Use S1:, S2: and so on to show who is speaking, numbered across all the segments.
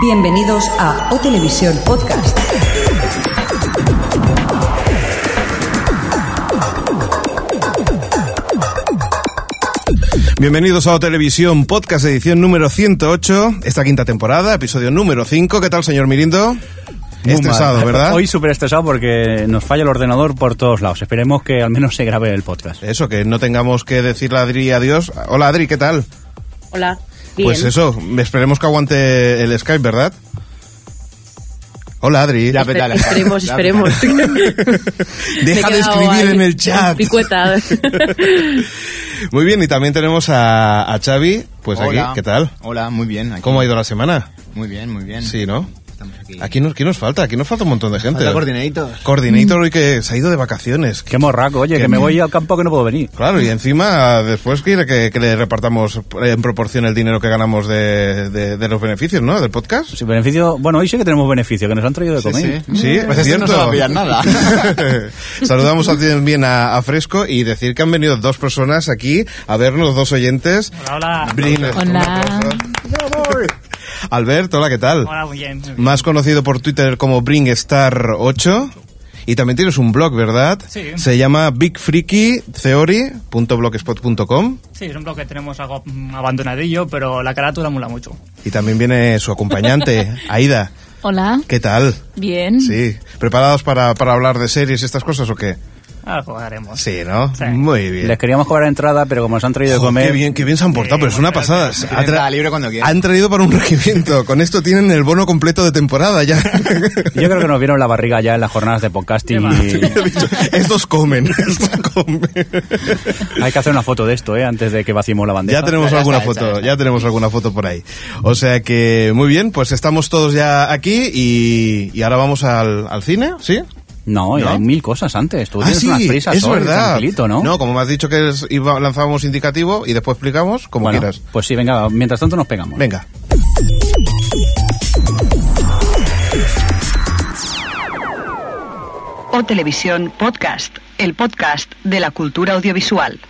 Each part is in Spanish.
S1: Bienvenidos a O Televisión Podcast.
S2: Bienvenidos a O Televisión Podcast, edición número 108, esta quinta temporada, episodio número 5. ¿Qué tal, señor Mirindo?
S3: Muy
S2: Estresado,
S3: mal.
S2: ¿verdad?
S3: Hoy súper estresado porque nos falla el ordenador por todos lados. Esperemos que al menos se grabe el podcast.
S2: Eso, que no tengamos que decirle a Adri adiós. Hola, Adri, ¿qué tal?
S4: Hola. Bien.
S2: Pues eso, esperemos que aguante el Skype, ¿verdad? Hola, Adri.
S5: Ya,
S4: Espe- esperemos,
S5: Ya,
S4: esperemos.
S2: Deja de escribir
S4: ahí,
S2: en el chat.
S4: picueta.
S2: Muy bien, y también tenemos a, a Xavi, pues
S5: Hola.
S2: aquí, ¿qué tal?
S5: Hola, muy bien. aquí.
S2: ¿Cómo ha ido la semana?
S5: Muy bien, muy bien.
S2: Sí, ¿no?
S5: Estamos aquí.
S2: Aquí nos, ¿Qué nos falta? Aquí nos falta un montón de gente.
S5: Falta coordinaditos.
S2: Coordinator hoy que se ha ido de vacaciones.
S3: Qué morraco, oye, que me voy al campo que no puedo venir.
S2: Claro, y encima después quiere que, que le repartamos en proporción el dinero que ganamos de, de- de los beneficios, ¿no? Del podcast.
S3: Si beneficio, bueno, hoy sí que tenemos beneficio, que nos han traído de
S5: Sí,
S3: comer.
S5: sí.
S2: Sí,
S5: Pues
S2: es
S5: este no
S2: cierto.
S5: se va a pillar nada.
S2: Saludamos también a, a Fresco y decir que han venido dos personas aquí a vernos, dos oyentes.
S6: Hola, hola.
S2: Brin-
S7: Hola.
S2: Alberto, hola, ¿qué tal?
S6: Hola, muy bien. muy bien.
S2: Más conocido por Twitter como BringStar8. Y también tienes un blog, ¿verdad?
S6: Sí.
S2: Se llama bigfreakytheory.blogspot.com
S6: Sí, es un blog que tenemos algo mm, abandonadillo, pero la carátula mola mucho.
S2: y también viene su acompañante, Aida.
S7: Hola.
S2: ¿Qué tal?
S7: Bien.
S2: Sí. ¿Preparados para, para hablar de series y estas cosas o qué?
S6: Algo haremos.
S2: Sí, ¿no?
S6: Sí.
S2: Muy bien.
S3: Les queríamos cobrar entrada, pero como nos han traído de comer...
S2: qué bien, qué bien se han portado, pero es una pasada. Ha tra-
S5: libre cuando quieran.
S2: Han traído para un regimiento. Con esto tienen el bono completo de temporada ya.
S3: Yo creo que nos vieron la barriga ya en las jornadas de podcasting y
S2: estos comen, estos comen.
S3: hay que hacer una foto de esto, ¿eh? Antes de que vaciemos la bandeja.
S2: Ya tenemos
S5: Ya
S2: alguna
S5: está,
S2: foto,
S5: ya está.
S2: ya tenemos alguna foto por ahí. O sea que, muy bien, pues estamos todos ya aquí y, y ahora vamos al, al cine, ¿sí?
S3: No, y
S2: ¿No?
S3: hay mil cosas antes. Tú
S2: Ah,
S3: tienes
S2: sí,
S3: unas prisas
S2: es
S3: hoy,
S2: verdad.
S3: tranquilito, ¿no?
S2: No, como me has dicho que es- iba- lanzábamos indicativo y después explicamos, como
S3: Bueno,
S2: quieras.
S3: Pues sí, venga, mientras tanto nos pegamos.
S2: Venga.
S1: O Televisión Podcast, el podcast de la cultura audiovisual.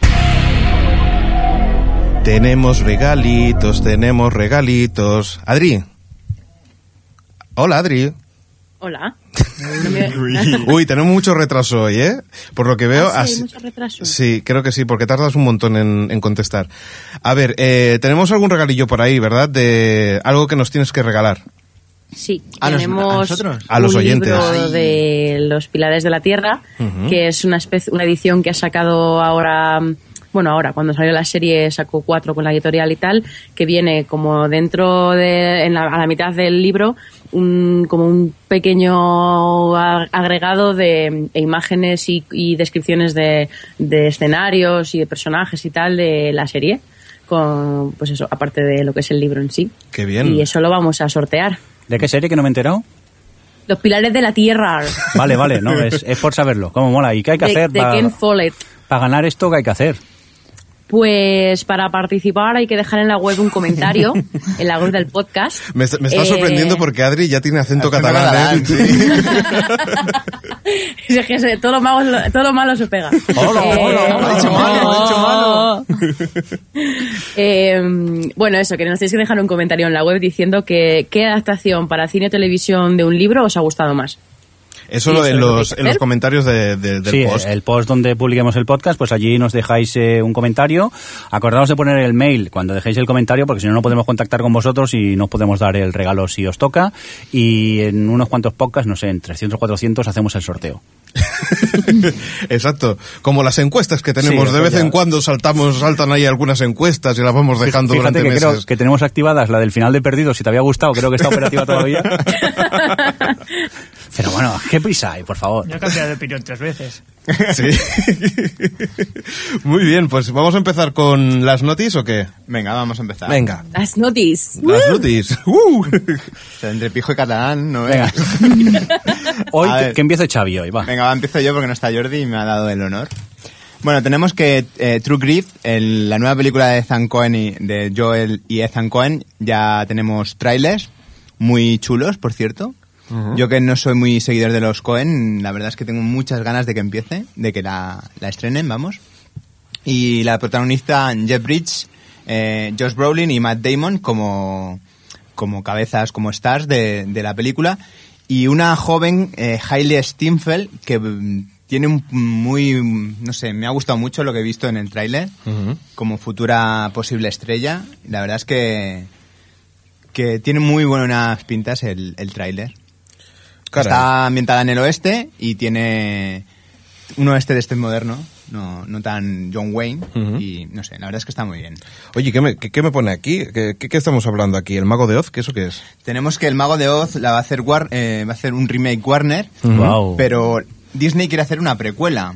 S2: Tenemos regalitos, tenemos regalitos. Adri. Hola, Adri.
S4: Hola. No me-
S2: Uy, tenemos mucho retraso hoy, ¿eh? Por lo que veo...
S4: Ah, sí,
S2: así-
S4: mucho retraso.
S2: Sí, creo que sí, porque tardas un montón en, en contestar. A ver, eh, tenemos algún regalillo por ahí, ¿verdad? De algo que nos tienes que regalar.
S4: Sí,
S5: ¿A
S4: tenemos
S5: a nosotros?
S2: A los
S4: un
S2: oyentes.
S4: libro
S2: Ay.
S4: de Los Pilares de la Tierra, que es una, especie, una edición que ha sacado ahora, bueno, ahora, cuando salió la serie, sacó cuatro con la editorial y tal, que viene como dentro de, en la, a la mitad del libro, un, como un pequeño a- agregado de imágenes y, y descripciones de, de escenarios y de personajes y tal de la serie. Con, pues eso, aparte de lo que es el libro en sí.
S2: Qué bien.
S4: Y eso lo vamos a sortear.
S3: ¿De qué serie que no me he enterado?
S4: Los pilares de la tierra.
S3: Vale, vale, no, es, es por saberlo. ¿Cómo mola? ¿Y qué hay que
S4: de,
S3: hacer
S4: de
S3: para,
S4: Ken Follett.
S3: para ganar esto? ¿Qué hay que hacer?
S4: Pues para participar hay que dejar en la web un comentario, en la web del podcast.
S2: Me, est- me está
S4: Eh,
S2: sorprendiendo porque Adri ya tiene acento,
S5: Acento
S2: catalán, ¿eh?
S5: sí.
S4: es que se- todo, lo malo, todo lo malo se pega.
S3: Hola,
S4: Eh,
S3: hola,
S5: Lo ha dicho malo, lo ha dicho malo.
S4: Eh, bueno, eso, que nos tenéis que dejar un comentario en la web diciendo que qué adaptación para cine o televisión de un libro os ha gustado más.
S2: Eso
S4: ¿Y
S2: lo-
S4: hay
S2: los, en los comentarios de- de- del
S3: sí,
S2: post.
S3: el post donde publiquemos el podcast, pues allí nos dejáis eh, un comentario. Acordaos de poner el mail cuando dejéis el comentario, porque si no, no podemos contactar con vosotros y no os podemos dar el regalo si os toca. Y en unos cuantos podcasts, no sé, en 300 o 400 hacemos el sorteo.
S2: Exacto. Como las encuestas que tenemos.
S3: Sí,
S2: de vez
S3: ya.
S2: en cuando saltamos, saltan ahí algunas encuestas y las vamos dejando
S3: Fíjate
S2: durante
S3: que
S2: meses.
S3: creo que tenemos activadas la del final de Perdidos, si te había gustado, creo que está operativa todavía. Pero bueno, qué prisa hay, por favor.
S6: Yo he cambiado de opinión tres veces.
S2: Sí. Muy bien, pues vamos a empezar con las noticias o qué?
S5: Venga, vamos a empezar.
S2: Venga.
S4: Las notis.
S2: Las noticias. Uh.
S5: Entre pijo y catalán, no
S3: Venga. Hoy que, que empiece Xavi hoy, va.
S5: Venga, va, empiezo yo porque no está Jordi y me ha dado el honor. Bueno, tenemos que eh, True Grit, el- la nueva película de Ethan Cohen y, de Joel y Ethan Cohen, ya tenemos trailers muy chulos, por cierto. Yo que no soy muy seguidor de los Cohen, la verdad es que tengo muchas ganas de que empiece, de que la, la estrenen, vamos. Y la protagonista Jeff Bridges, eh, Josh Brolin y Matt Damon como, como cabezas, como stars de, de la película. Y una joven, eh, Hailey Steinfeld, que mm, tiene un muy, no sé, me ha gustado mucho lo que he visto en el tráiler, como futura posible estrella. La verdad es que, que tiene muy buenas pintas el, el tráiler. Está ambientada en el oeste y tiene un oeste de este moderno, no, no tan John Wayne. Y no sé, la verdad es que está muy bien.
S2: Oye, ¿qué me, qué, qué me pone aquí? ¿Qué, qué- qué estamos hablando aquí? ¿El Mago de Oz? ¿Qué eso qué es?
S5: Tenemos que el Mago de Oz la va a hacer, War- eh, va a hacer un remake Warner,
S3: Wow.
S5: pero Disney quiere hacer una precuela.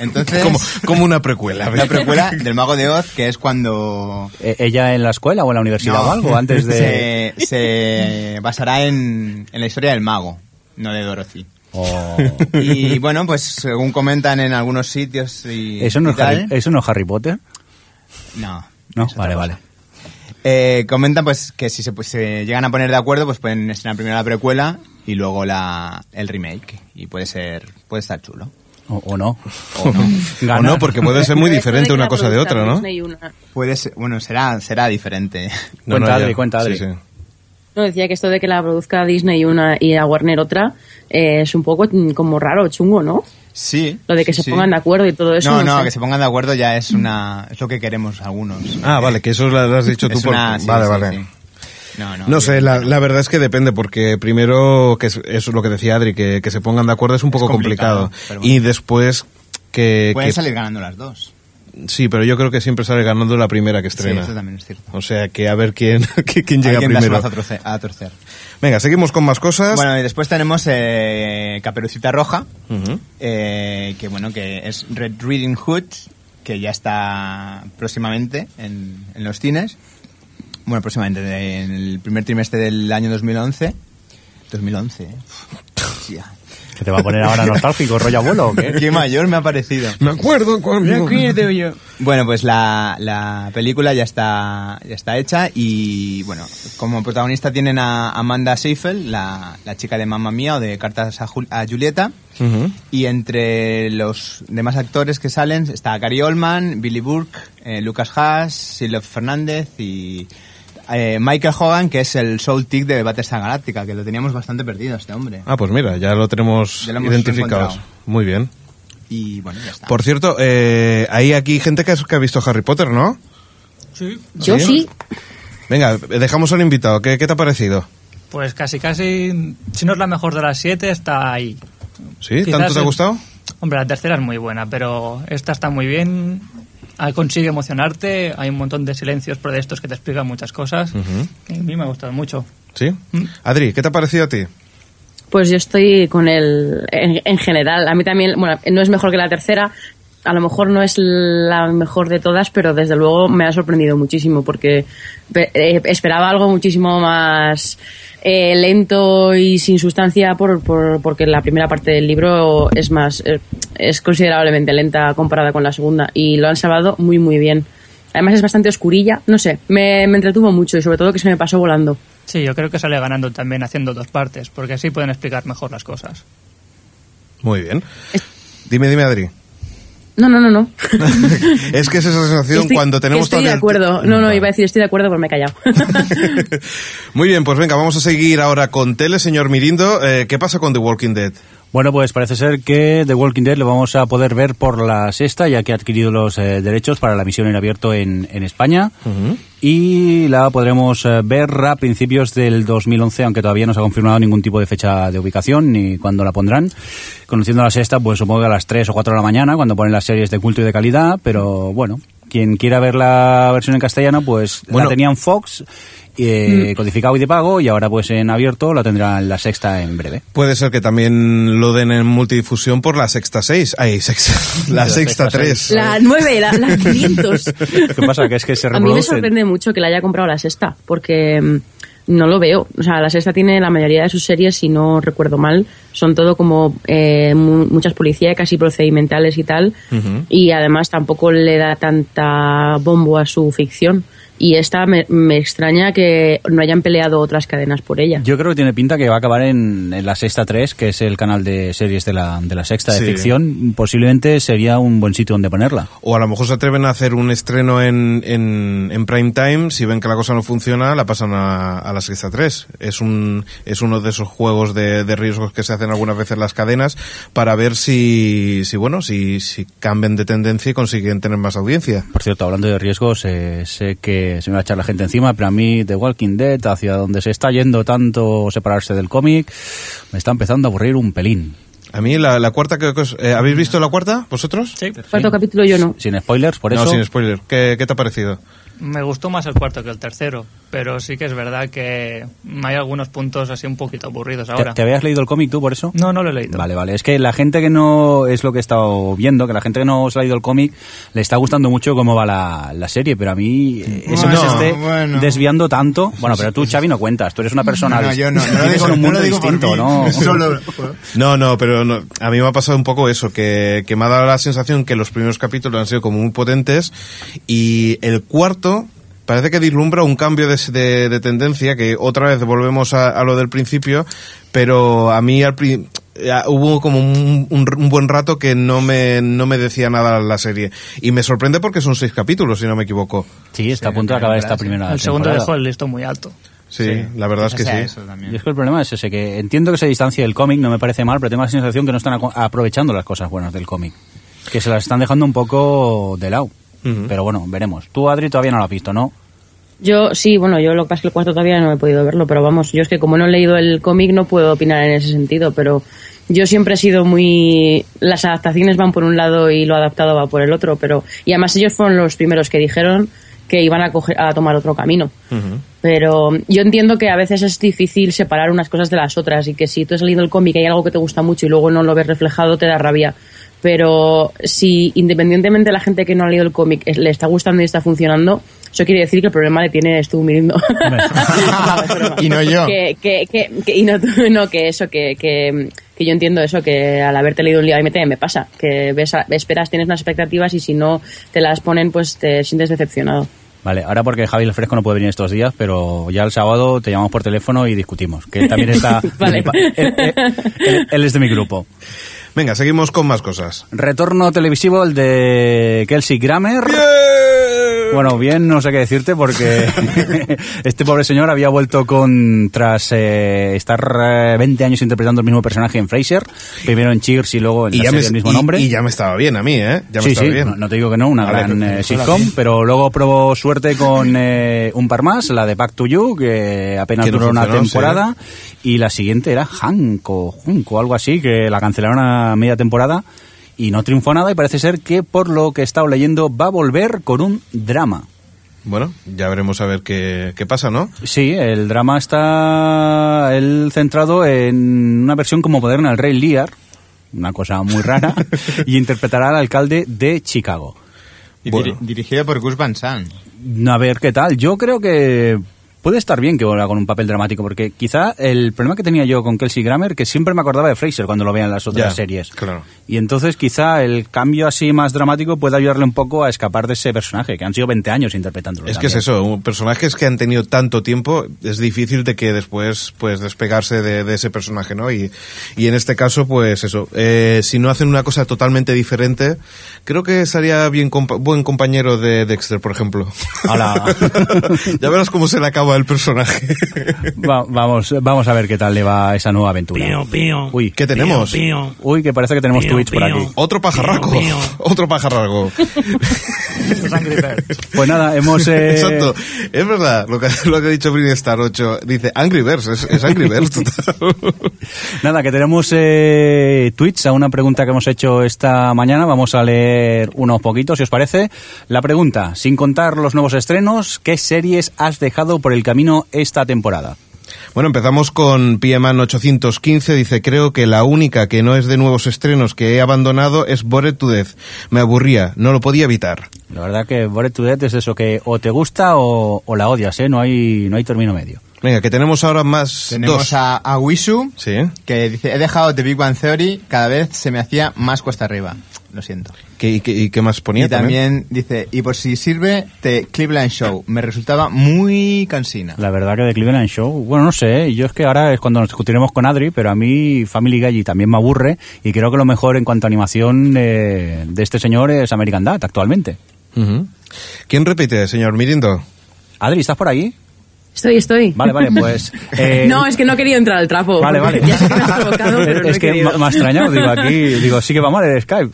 S5: Entonces,
S2: Como, como una precuela.
S5: una precuela del Mago de Oz, que es cuando
S3: Eh, ¿Ella en la escuela o en la universidad
S5: No.
S3: o algo? Antes de...
S5: se, se basará en, en la historia del mago, no de Dorothy.
S3: Oh.
S5: Y bueno, pues según comentan en algunos sitios y,
S3: ¿Eso, no
S5: y
S3: es Harry, ¿Eso no es Harry Potter?
S5: No.
S3: No, vale, vale.
S5: Eh, comentan pues que si se, pues, se llegan a poner de acuerdo, pues pueden estrenar primero la precuela y luego la, el remake. Y puede ser, puede estar chulo.
S3: O, o no.
S5: O no.
S2: O
S3: Ganar.
S2: no, porque puede ser muy diferente una cosa de otra, ¿no?
S5: Puede ser, bueno, será, será diferente.
S2: No,
S3: Cuenta,
S2: no, ya.
S3: Adri, cuenta, Adri.
S2: Sí, sí.
S4: No, decía que esto de que la produzca Disney una y a Warner otra eh, es un poco mm, como raro, chungo, ¿no?
S5: Sí.
S4: Lo de que
S5: sí,
S4: se
S5: sí.
S4: pongan de acuerdo y todo eso.
S5: No, no,
S4: sé.
S5: que se pongan de acuerdo ya es una, es lo que queremos algunos.
S2: Ah, vale, que eso lo has dicho tú
S5: Es
S2: por...
S5: una- sí,
S2: vale,
S5: sí,
S2: vale.
S5: sí. No, no.
S2: No sé, la, la verdad es que depende, porque primero, que es, eso es lo que decía Adri, que, que se pongan de acuerdo es un poco
S5: complicado,
S2: complicado.
S5: pero bueno.
S2: Y después que...
S5: Pueden
S2: que-
S5: salir ganando las dos.
S2: Sí, pero yo creo que siempre sale ganando la primera que
S5: Sí,
S2: estrena.
S5: eso también es cierto.
S2: o sea, que a ver quién, quién llega
S5: Alguien
S2: primero.
S5: a torcer- a torcer.
S2: Venga, seguimos con más cosas.
S5: Bueno, y después tenemos eh, Caperucita Roja, eh, que bueno, que es Red Riding Hood, que ya está próximamente en, en los cines. Bueno, próximamente, en el primer trimestre del año 2011. 2011, ¿eh? Ya.
S3: ¿Que te va a poner ahora nostálgico, rollo abuelo o qué?
S5: Qué mayor me ha parecido.
S2: Me acuerdo cuando...
S5: Bueno, pues la, la película ya está, ya está hecha y, bueno, como protagonista tienen a Amanda Seyfried, la, la chica de Mamma Mía o de Cartas a, Jul- a Julieta. Y entre los demás actores que salen está Gary Oldman, Billy Burke, eh, Lucas Haas, Silvio Fernández y eh, Michael Hogan, que es el Soul Tick de Battlestar Galáctica, que lo teníamos bastante perdido este hombre.
S2: Ah, pues mira, ya lo tenemos
S5: Ya lo
S2: identificado.
S5: encontrado.
S2: Muy bien.
S5: Y bueno, ya está.
S2: Por cierto, eh, hay aquí gente que, ha visto Harry Potter, ¿no?
S6: Sí.
S4: Yo
S2: ¿Sí?
S4: sí.
S2: Venga, dejamos al invitado. ¿Qué, qué te ha parecido?
S6: Pues casi, casi, si no es la mejor de las siete, está ahí.
S2: ¿Sí?
S6: Quizás
S2: ¿Tanto te ha
S6: el-
S2: gustado?
S6: Hombre, la tercera es muy buena, pero esta está muy bien. Consigue emocionarte, hay un montón de silencios pero de estos que te explican muchas cosas. Y a mí me ha gustado mucho.
S2: ¿Sí?
S6: Mm.
S2: Adri, ¿qué te ha parecido a ti?
S4: Pues yo estoy con él en, en general. A mí también, bueno, no es mejor que la tercera. A lo mejor no es la mejor de todas, pero desde luego me ha sorprendido muchísimo porque eh, esperaba algo muchísimo más eh, lento y sin sustancia por, por- porque la primera parte del libro es más eh, es considerablemente lenta comparada con la segunda y lo han salvado muy muy bien. Además es bastante oscurilla, no sé, me, me entretuvo mucho y sobre todo que se me pasó volando.
S6: Sí, yo creo que sale ganando también haciendo dos partes, porque así pueden explicar mejor las cosas.
S2: Muy bien. Dime, dime, Adri.
S4: No, no, no, no.
S2: es que es esa sensación
S4: Estoy-
S2: cuando tenemos
S4: Estoy de acuerdo. No, no, iba a decir estoy de acuerdo, pero me he callado.
S2: Muy bien, pues venga, vamos a seguir ahora con Tele, señor Mirindo. Eh, ¿Qué pasa con The Walking Dead?
S3: Bueno, pues parece ser que The Walking Dead lo vamos a poder ver por la sexta, ya que ha adquirido los eh, derechos para la emisión en abierto en, en España. Y la podremos eh, ver a principios del 2011, aunque todavía no se ha confirmado ningún tipo de fecha de ubicación ni cuándo la pondrán. Conociendo la sexta, pues supongo que a las 3 o 4 de la mañana, cuando ponen las series de culto y de calidad, pero bueno, quien quiera ver la versión en castellano, pues
S2: Bueno.
S3: la tenían Fox, eh, codificado y de pago, y ahora pues en abierto la tendrán la sexta en breve.
S2: Puede ser que también lo den en multidifusión por la sexta 6. Ay, sexta, la
S3: La
S2: sexta
S3: sexta
S2: 3.
S4: la 9, la, la 500.
S3: ¿Qué pasa? Que es que se
S4: A mí me sorprende mucho que la haya comprado la sexta, porque mm, no lo veo. O sea, la sexta tiene la mayoría de sus series, si no recuerdo mal, son todo como eh, mu- muchas policíacas y procedimentales y tal. Y además tampoco le da tanta bombo a su ficción. Y esta me, me extraña que no hayan peleado otras cadenas por ella.
S3: Yo creo que tiene pinta que va a acabar en, en la Sexta 3, que es el canal de series de la, de la Sexta de ficción. Posiblemente sería un buen sitio donde ponerla.
S2: O a lo mejor se atreven a hacer un estreno en, en, en prime time, si ven que la cosa no funciona, la pasan a, a la sexta 3. Es un es uno de esos juegos de, de riesgos que se hacen algunas veces las cadenas para ver si, si bueno, si, si cambian de tendencia y consiguen tener más audiencia.
S3: Por cierto, hablando de riesgos, eh, sé que se me va a echar la gente encima, pero a mí The Walking Dead, hacia donde se está yendo tanto separarse del cómic, me está empezando a aburrir un pelín.
S2: A mí la, la cuarta, que, eh, ¿habéis visto la cuarta vosotros?
S6: Sí,
S4: Cuarto capítulo yo no.
S3: Sin spoilers, por
S2: no,
S3: eso.
S2: sin spoiler. ¿Qué, qué te ha parecido?
S6: me gustó más el cuarto que el tercero, pero sí que es verdad que hay algunos puntos así un poquito aburridos
S3: ¿Te,
S6: ahora.
S3: te habías leído el cómic tú por eso?
S6: No, no lo he leído.
S3: Vale, vale. Es que la gente que no es lo que he estado viendo, que la gente que no se ha leído el cómic le está gustando mucho cómo va la, la serie, pero a mí eh, eso
S5: Bueno,
S3: que se esté
S5: bueno.
S3: desviando tanto. Bueno, pero tú, Xavi, no cuentas. Tú eres una persona.
S5: No, yo no, no lo digo,
S3: un
S5: no
S3: mundo
S5: lo digo por
S3: distinto, ¿no?
S5: Solo,
S2: No, no, pero no, a mí me ha pasado un poco eso, que, que me ha dado la sensación que los primeros capítulos han sido como muy potentes y el cuarto parece que vislumbra un cambio de, de- de tendencia, que otra vez volvemos a, a lo del principio, pero a mí al hubo como un, un- un buen rato que no me, no me decía nada la serie. Y me sorprende porque son seis capítulos, si no me equivoco.
S3: Sí, está a punto de acabar esta
S5: sí.
S3: primera
S6: el segundo dejó el listón muy alto.
S2: Sí, la verdad es que
S5: o sea,
S2: sí.
S5: eso.
S3: Y es que el problema es ese, que entiendo que se distancia del cómic, no me parece mal, pero tengo la sensación que no están aco- aprovechando las cosas buenas del cómic. Que se las están dejando un poco de lado. Pero bueno, veremos. Tú, Adri, todavía no lo has visto, ¿no?
S4: Yo sí, bueno, yo lo que pasa es que el cuarto todavía no he podido verlo, pero vamos, yo es que como no he leído el cómic no puedo opinar en ese sentido, pero yo siempre he sido muy... Las adaptaciones van por un lado y lo adaptado va por el otro, pero... Y además ellos fueron los primeros que dijeron que iban a, coger- a tomar otro camino. Pero yo entiendo que a veces es difícil separar unas cosas de las otras y que si tú has leído el cómic y hay algo que te gusta mucho y luego no lo ves reflejado te da rabia. Pero si independientemente de la gente que no ha leído el cómic le está gustando y está funcionando, eso quiere decir que el problema le tiene tú mirando.
S5: Y no yo.
S4: Que, que, que, que- y no, tú, no, que eso, que, que, que yo entiendo eso, que al haberte leído un libro, a mí me pasa, que ves, a- esperas, tienes unas expectativas y si no te las ponen, pues te sientes decepcionado.
S3: Vale, ahora porque Javi el Fresco no puede venir estos días, pero ya el sábado te llamamos por teléfono y discutimos, que él también está...
S4: Vale.
S3: de mi pa- él, él- él- él es de mi grupo.
S2: Venga, seguimos con más cosas.
S3: Retorno televisivo el de Kelsey Grammer. Bueno, bien, no sé qué decirte porque este pobre señor había vuelto con tras eh, estar eh, 20 años interpretando el mismo personaje en Frasier, primero en Cheers y luego en la
S2: ya
S3: serie
S2: me,
S3: del mismo
S2: y-
S3: nombre.
S2: y ya me estaba bien a mí, ¿eh? Ya me
S3: sí,
S2: estaba
S3: sí,
S2: bien.
S3: no, no te digo que no, una
S2: Vale,
S3: gran eh, sitcom, pero luego probó suerte con eh, un par más, la de Back to You, que apenas
S2: Que no
S3: duró una
S2: sí.
S3: temporada, y la siguiente era Hanko, Junko, algo así, que la cancelaron a media temporada y no triunfó nada y parece ser que por lo que he estado leyendo va a volver con un drama.
S2: Bueno, ya veremos a ver qué, qué pasa, ¿no?
S3: Sí, el drama está él centrado en una versión como moderna del Rey Lear, una cosa muy rara, y interpretará al alcalde de Chicago.
S5: Y
S2: Bueno.
S5: diri- dirigido por Gus Van Sant.
S3: A ver qué tal. Yo creo que puede estar bien que vuelva con un papel dramático, porque quizá el problema que tenía yo con Kelsey Grammer, que siempre me acordaba de Fraser cuando lo veía en las otras
S2: Ya,
S3: series.
S2: claro.
S3: Y entonces quizá el cambio así más dramático puede ayudarle un poco a escapar de ese personaje, que han sido 20 años interpretándolo.
S2: Es que es
S3: también.
S2: eso, personajes que han tenido tanto tiempo, es difícil de que después pues despegarse de, de ese personaje, ¿no? Y, y en este caso, pues eso, eh, si no hacen una cosa totalmente diferente, creo que sería bien compa- buen compañero de Dexter, por ejemplo.
S3: Hola.
S2: ya verás cómo se le acaba el personaje.
S3: Va- vamos, vamos a ver qué tal le va esa nueva aventura. Uy,
S2: ¿Qué tenemos?
S3: uy, que parece que tenemos tweets por aquí.
S2: Otro pajarraco, otro pajarraco.
S3: Pues nada, hemos... eh,
S2: Exacto, es verdad lo que, lo que ha dicho Brin Star 8. Dice Angry Birds, es, es Angry Birds total.
S3: Nada, que tenemos eh, tweets a una pregunta que hemos hecho esta mañana. Vamos a leer unos poquitos, si os parece. La pregunta, sin contar los nuevos estrenos, ¿qué series has dejado por el camino esta temporada?
S2: Bueno, empezamos con Pieman 815. Dice, creo que la única que no es de nuevos estrenos que he abandonado es Bored to Death. Me aburría, no lo podía evitar.
S3: La verdad que Bored to Death es eso que o te gusta o, o la odias, ¿eh? No hay, no hay término medio.
S2: Venga, que tenemos ahora más
S5: Tenemos
S2: dos.
S5: a, a Wishu,
S2: Sí.
S5: que dice, he dejado The Big Bang Theory, cada vez se me hacía más cuesta arriba. Lo siento.
S2: ¿Qué, y, qué, y qué más ponía
S5: y también dice, y por si sirve, The Cleveland Show. Me resultaba muy cansina.
S3: La verdad que de Cleveland Show, bueno, no sé, yo es que ahora es cuando nos discutiremos con Adri, pero a mí Family Guy también me aburre y creo que lo mejor en cuanto a animación eh, de este señor es American Dad actualmente.
S2: ¿Quién repite, señor Mirindo?
S3: Adri, ¿estás por ahí?
S4: Estoy, estoy.
S3: Vale, vale, pues... eh,
S4: no, es que no he querido entrar al trapo.
S3: Vale, vale.
S4: Ya sé que me has provocado, pero no
S3: es
S4: he
S3: que
S4: querido.
S3: me ha extrañado, digo, aquí, digo, sí que vamos al Skype.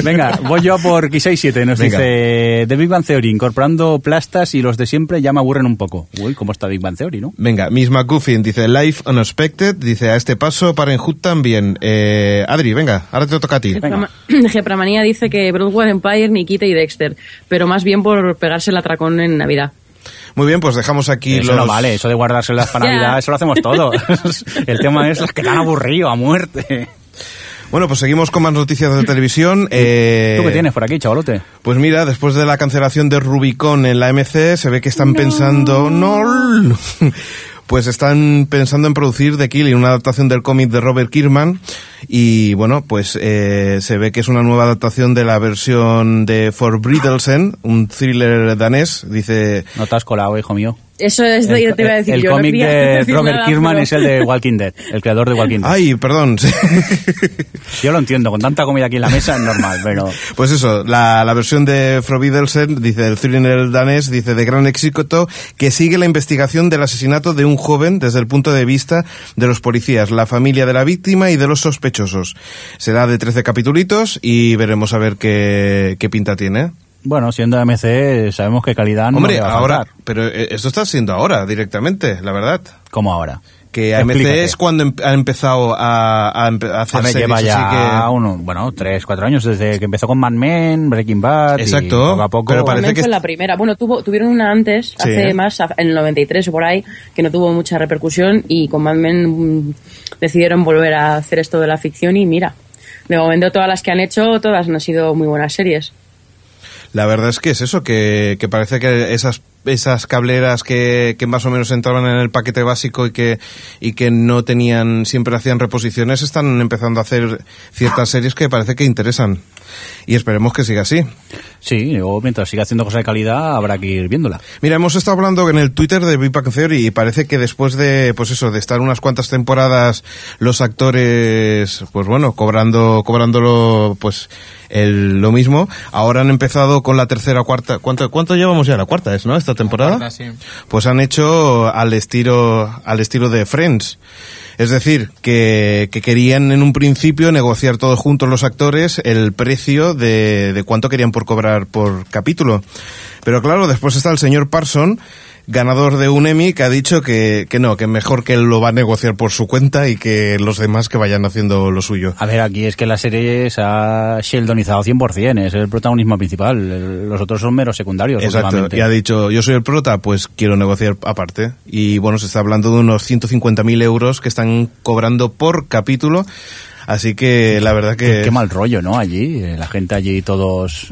S3: Venga, voy yo a por K67, nos
S2: Venga.
S3: dice The Big Bang Theory, incorporando plastas y los de siempre ya me aburren un poco. Uy, ¿cómo está Big Bang Theory, no?
S2: Venga, Miss McGuffin dice Life Unexpected, dice a este paso Parenthood también. Eh, Adri, venga, ahora te toca a ti.
S3: Venga.
S4: Gepramanía dice que Broadway Empire, Nikita y Dexter, pero más bien por pegarse el atracón en Navidad.
S2: Muy bien, pues dejamos aquí
S3: Eso
S2: los...
S3: no vale, eso de guardárselas para. Navidad, eso lo hacemos todos. El tema es los que te han aburrido a muerte.
S2: Bueno, pues seguimos con más noticias de televisión. Eh,
S3: ¿Tú qué tienes por aquí, chavalote?
S2: Pues mira, después de la cancelación de Rubicon en la MC, se ve que están pensando... ¡No! Pues están pensando en producir The Killing, una adaptación del cómic de Robert Kirkman. Y bueno, pues eh, se ve que es una nueva adaptación de la versión de For Bridelsen, un thriller danés. Dice...
S3: No te has colado, hijo mío.
S4: Eso es de,
S3: El,
S4: te iba a decir
S3: el
S4: yo. no
S3: cómic
S4: quería
S3: de Robert
S4: nada,
S3: Kirkman
S4: pero-
S3: es el de Walking Dead, el creador de Walking Dead.
S2: Ay, perdón. sí.
S3: Yo lo entiendo, con tanta comida aquí en la mesa es normal, pero...
S2: Pues eso, la, la versión de Frobidelsen, dice el thriller danés, dice de gran éxito, que sigue la investigación del asesinato de un joven desde el punto de vista de los policías, la familia de la víctima y de los sospechosos. Será de 13 capitulitos y veremos a ver qué, qué pinta tiene.
S3: Bueno, siendo AMC, sabemos que calidad no
S2: Hombre,
S3: va a
S2: ahora, pero eh, esto está siendo ahora directamente, la verdad.
S3: Como ahora.
S2: Que AMC
S3: Explícate.
S2: es cuando em- ha empezado a, a empe- a hacer
S3: ver,
S2: series,
S3: lleva ya
S2: así que...
S3: uno, bueno, tres, cuatro años desde que empezó con Mad Men, Breaking Bad. y
S2: Exacto,
S3: poco a poco.
S2: pero parece que
S4: fue
S2: es-
S4: la primera. Bueno, tuvo, tuvieron una antes,
S2: Sí.
S4: hace más, en el 93 o por ahí, que no tuvo mucha repercusión y con Mad Men mm, decidieron volver a hacer esto de la ficción y mira, de momento todas las que han hecho, todas han sido muy buenas series.
S2: La verdad es que es eso, que, que parece que esas esas cableras que, que más o menos entraban en el paquete básico y que, y que no tenían, siempre hacían reposiciones, están empezando a hacer ciertas series que parece que interesan. Y esperemos que siga así.
S3: Sí, o mientras siga haciendo cosas de calidad, habrá que ir viéndola.
S2: Mira, hemos estado hablando en el Twitter de Big Bang Theory y parece que después de, pues eso, de estar unas cuantas temporadas los actores, pues bueno, cobrando, cobrándolo, pues, el, lo mismo, ahora han empezado con la tercera o cuarta, ¿cuánto, cuánto llevamos ya? La cuarta es, ¿no? Esta temporada.
S5: cuarta, sí.
S2: Pues han hecho al estilo, al estilo de Friends. Es decir, que, que querían en un principio negociar todos juntos los actores el precio de, de cuánto querían por cobrar por capítulo. Pero claro, después está el señor Parson, ganador de un Emmy, que ha dicho que, que no, que mejor que él lo va a negociar por su cuenta y que los demás que vayan haciendo lo suyo.
S3: A ver, aquí es que la serie se ha sheldonizado 100%, es el protagonismo principal. Los otros son meros secundarios.
S2: Exacto, y ha dicho, yo soy el prota, pues quiero negociar aparte. Y bueno, se está hablando de unos 150.000 euros que están cobrando por capítulo. Así que la verdad que...
S3: Qué, qué mal rollo, ¿no? Allí, eh, la gente allí todos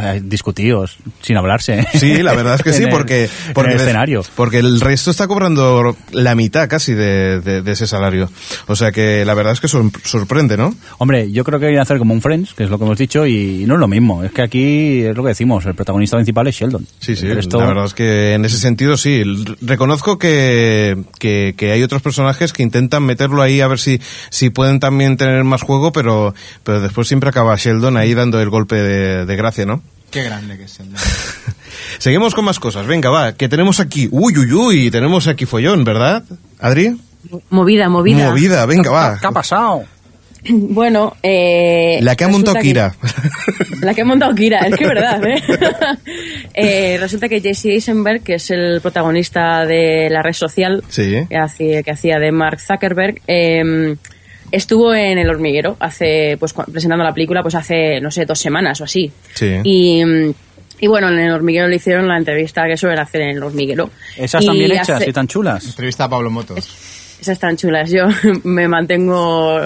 S3: ay, discutidos, sin hablarse.
S2: Sí, la verdad es que sí, porque, porque,
S3: el escenario.
S2: porque el resto está cobrando la mitad casi de, de- de ese salario. O sea que la verdad es que sor- sorprende, ¿no?
S3: Hombre, yo creo que querían hacer como un Friends, que es lo que hemos dicho, y no es lo mismo. Es que aquí es lo que decimos, el protagonista principal es Sheldon.
S2: Sí, sí,
S3: resto-
S2: la verdad es que en ese sentido sí. Reconozco que, que, que hay otros personajes que intentan meterlo ahí a ver si, si pueden también tener más juego, pero, pero después siempre acaba Sheldon ahí dando el golpe de, de gracia, ¿no?
S5: Qué grande que es el
S2: Seguimos con más cosas. Venga, va, que tenemos aquí. Uy, uy, uy, tenemos aquí follón, ¿verdad? Adri?
S4: Movida, movida.
S2: Movida, venga, va.
S3: ¿Qué ha pasado?
S4: Bueno, eh,
S2: La que ha montado Kira.
S4: La que ha montado Kira, es que es verdad, ¿eh? Eh, resulta que Jesse Eisenberg, que es el protagonista de la red social
S2: Sí.
S4: que, hacía, que hacía de Mark Zuckerberg, eh, estuvo en El Hormiguero, hace, pues, presentando la película, pues hace, no sé, dos semanas o así.
S2: Sí.
S4: Y, y bueno, en El Hormiguero le hicieron la entrevista que suelen hacer en El Hormiguero.
S3: Esas tan bien hechas
S4: hace-
S3: y tan chulas.
S5: Entrevista a Pablo Motos.
S4: esas están chulas. Yo me mantengo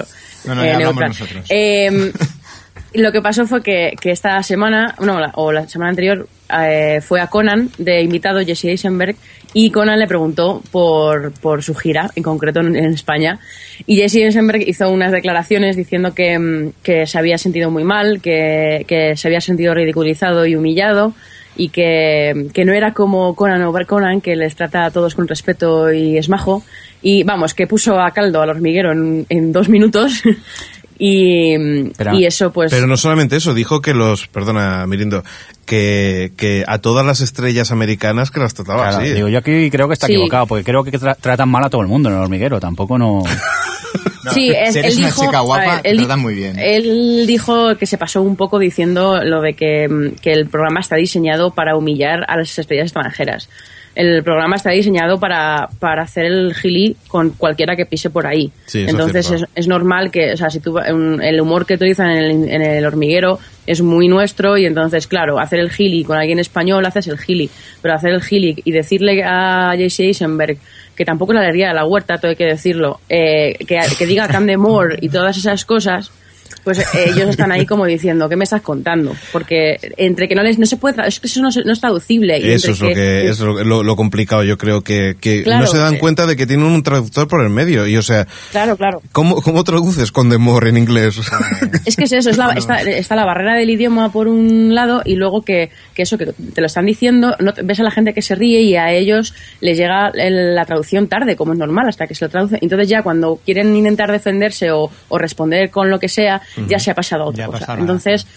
S5: No, no,
S4: eh,
S5: ya hablamos
S4: neutral.
S5: nosotros.
S4: Eh, lo que pasó fue que, que esta semana, no, la- o la semana anterior, eh, fue a Conan de invitado Jesse Eisenberg y Conan le preguntó por, por su gira, en concreto en, España. Y Jesse Eisenberg hizo unas declaraciones diciendo que, mm, que se había sentido muy mal, que, que se había sentido ridiculizado y humillado y que, que no era como Conan o Conan, que les trata a todos con respeto y es majo. Y vamos, que puso a caldo al hormiguero en dos minutos. y,
S3: Pero-
S4: y eso pues...
S2: Pero no solamente eso, dijo que los, perdona, Mirindo, que, que a todas las estrellas americanas que las trataba
S3: Claro,
S2: así.
S3: digo, yo aquí creo que está
S4: Sí.
S3: equivocado, porque creo que tra- tratan mal a todo el mundo en el hormiguero, tampoco no...
S4: Sí,
S5: si
S4: es-
S5: eres
S4: él
S5: una
S4: dijo,
S5: chica guapa,
S4: ver, él,
S5: tratan muy bien.
S4: Él dijo que se pasó un poco diciendo lo de que, que el programa está diseñado para humillar a las estrellas extranjeras. El programa está diseñado para, para hacer el gili con cualquiera que pise por ahí.
S2: Sí,
S4: Entonces es, es normal que, o sea, si tú, un- el humor que utilizan en el, en el hormiguero es muy nuestro y entonces, claro, hacer el gili con alguien español haces el gili, pero hacer el gili y decirle a JC Eisenberg que tampoco es la alegría de la huerta, todo hay que decirlo, eh, que, que diga Candemore y todas esas cosas, pues eh, ellos están ahí como diciendo, ¿qué me estás contando? Porque entre que no les no se puede, es que eso no, no es traducible. y
S2: Eso es lo que es lo, lo- lo complicado, yo creo que, que
S4: Claro,
S2: no se dan
S4: eh.
S2: cuenta de que tienen un traductor por el medio. Y o sea,
S4: Claro, claro.
S2: ¿cómo, cómo traduces con demor en inglés?
S4: Es que es eso, es la- está, está la barrera del idioma por un lado y luego que, que eso que te lo están diciendo, no, ves a la gente que se ríe y a ellos les llega la traducción tarde, como es normal, hasta que se lo traduce. Entonces ya cuando quieren intentar defenderse o, o responder con lo que sea, ya se ha pasado a otra
S5: Ya
S4: cosa. Entonces,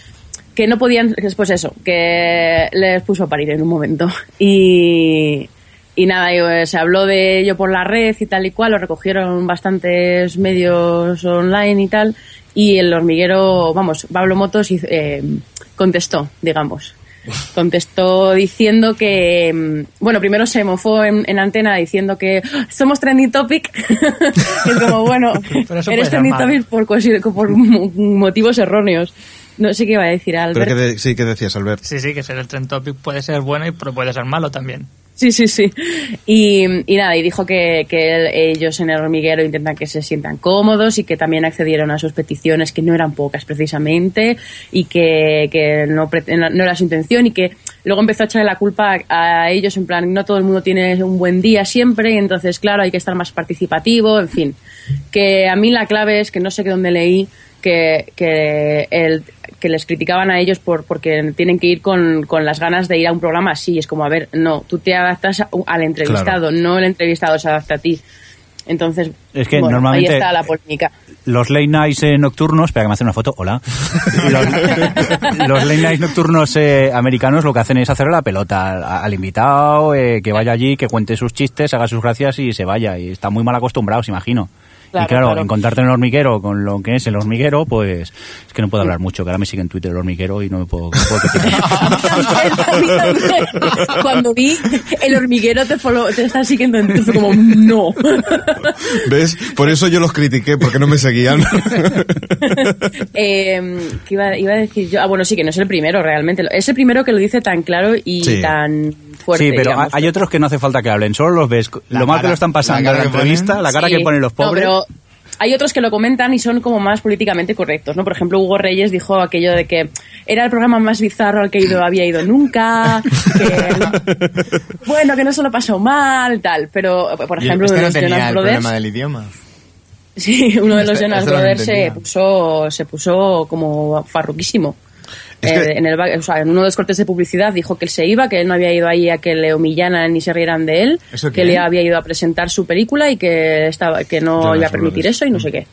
S4: que no podían, pues eso, que les puso a parir en un momento. Y, y nada, eh, se habló de ello por la red y tal y cual, lo recogieron bastantes medios online y tal, y el hormiguero, vamos, Pablo Motos eh, contestó, digamos. Contestó diciendo que, mm, bueno, primero se mofó en, en antena diciendo que "Ah, somos trending topic. Y es como, bueno,
S6: Pero
S4: eres trending topic por, por mo- motivos erróneos. No sé qué iba a decir
S2: Pero
S4: Albert.
S2: que de- sí, que decías, Albert?
S6: Sí, sí, que ser el trend topic puede ser bueno y pero puede ser malo también.
S4: Sí, sí, sí. Y, y nada, y dijo que, que él- ellos en el hormiguero intentan que se sientan cómodos y que también accedieron a sus peticiones, que no eran pocas precisamente, y que, que no, no era su intención, y que luego empezó a echarle la culpa a, a ellos, en plan, no todo el mundo tiene un buen día siempre, y entonces, claro, hay que estar más participativo, en fin. Que a mí la clave es que no sé qué dónde leí que, que, el, que les criticaban a ellos por porque tienen que ir con, con las ganas de ir a un programa así. Es como, a ver, no, tú te adaptas a- al entrevistado, no el entrevistado se adapta a ti. Entonces,
S3: Es que
S4: bueno,
S3: normalmente-
S4: ahí está la polémica.
S3: Los late nights eh, nocturnos, espera que me hace una foto, hola. Los, los late nights nocturnos eh, americanos lo que hacen es hacerle la pelota al, al invitado, eh, que vaya allí, que cuente sus chistes, haga sus gracias y se vaya. Y están muy mal acostumbrados, imagino.
S4: Claro,
S3: y claro,
S4: claro.
S3: encontrarte en el hormiguero con lo que es el hormiguero, pues es que no puedo hablar mucho, que ahora me sigue en Twitter el hormiguero y no me puedo...
S4: Cuando vi el hormiguero te, follow- te está siguiendo en Twitter, como, no.
S2: ¿Ves? Por eso yo los critiqué, porque no me seguían.
S4: Eh, ¿qué iba, iba a decir yo? Ah, bueno, sí, que no es el primero realmente. Es el primero que lo dice tan claro y
S2: Sí.
S4: tan fuerte.
S3: sí, pero
S4: digamos.
S3: hay otros que no hace falta que hablen, solo los ves,
S5: La
S3: lo mal que lo están pasando
S5: la
S3: en la
S5: ponen.
S3: entrevista, la cara
S4: Sí.
S3: que ponen los
S4: No,
S3: pobres.
S4: pero hay otros que lo comentan y son como más políticamente correctos, ¿no? Por ejemplo, Hugo Reyes dijo aquello de que era el programa más bizarro al que ido, había ido nunca, que, bueno, que no se lo pasó mal, tal, pero, por ejemplo,
S5: este
S4: uno de
S5: no
S4: los
S5: tenía
S4: Jonas
S5: el
S4: Brothers,
S5: problema del idioma.
S4: sí, uno de los
S5: Este-
S4: Jonas
S5: este lo
S4: Brothers se puso, se puso como farruquísimo.
S2: Es que-
S4: Eh, en, el, o sea, en uno de los cortes de publicidad dijo que él se iba, que él no había ido ahí a que le humillaran ni se rieran de él,
S5: ¿Eso
S4: que él había ido a presentar su película y que estaba que no iba a permitir eso y no sé qué.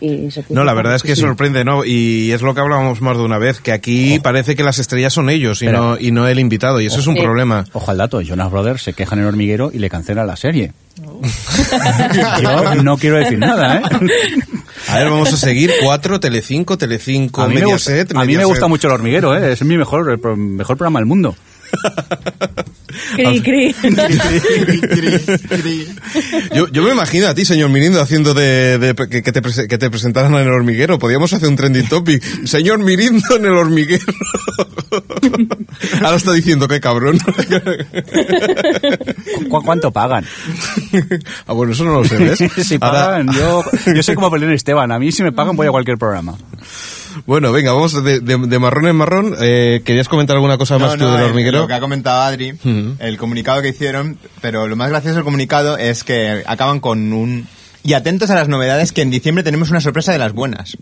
S4: Y
S2: No, la verdad es que
S4: sí.
S2: sorprende, ¿no? Y es lo que hablábamos más de una vez, que aquí parece que las estrellas son ellos y,
S3: Pero-
S2: no, y no el invitado, y eso es un problema.
S3: Ojo al dato, Jonas Brothers se quejan en el hormiguero y le cancelan la serie. Yo no quiero decir nada, ¿eh?
S2: A ver, vamos a seguir. Cuatro, Telecinco, Telecinco,
S3: A mí, me gusta,
S2: Mediaset,
S3: a mí me
S2: Mediaset.
S3: gusta mucho el hormiguero, ¿eh? Es mi mejor, el mejor programa del mundo.
S4: Cri, cri.
S2: Yo, yo me imagino a ti, señor Mirindo, haciendo de, de- que, que te, que te presentaran en el hormiguero. Podríamos hacer un trending topic. Señor Mirindo en el hormiguero. Ahora está diciendo que cabrón.
S3: ¿Cu- ¿Cuánto pagan?
S2: ah, bueno, eso no lo sé, ¿ves?
S3: si
S2: Ahora-
S3: pagan, yo, yo soy como Belén Esteban. A mí si me pagan voy a cualquier programa.
S2: Bueno, venga, vamos de, de- de marrón en marrón. Eh, ¿Querías comentar alguna cosa más tú
S5: no,
S2: del
S5: el-
S2: hormiguero?
S5: Lo que ha comentado Adri,
S2: Ujú.
S5: el comunicado que hicieron, pero lo más gracioso del comunicado es que acaban con un... Y atentos a las novedades que en diciembre tenemos una sorpresa de las buenas.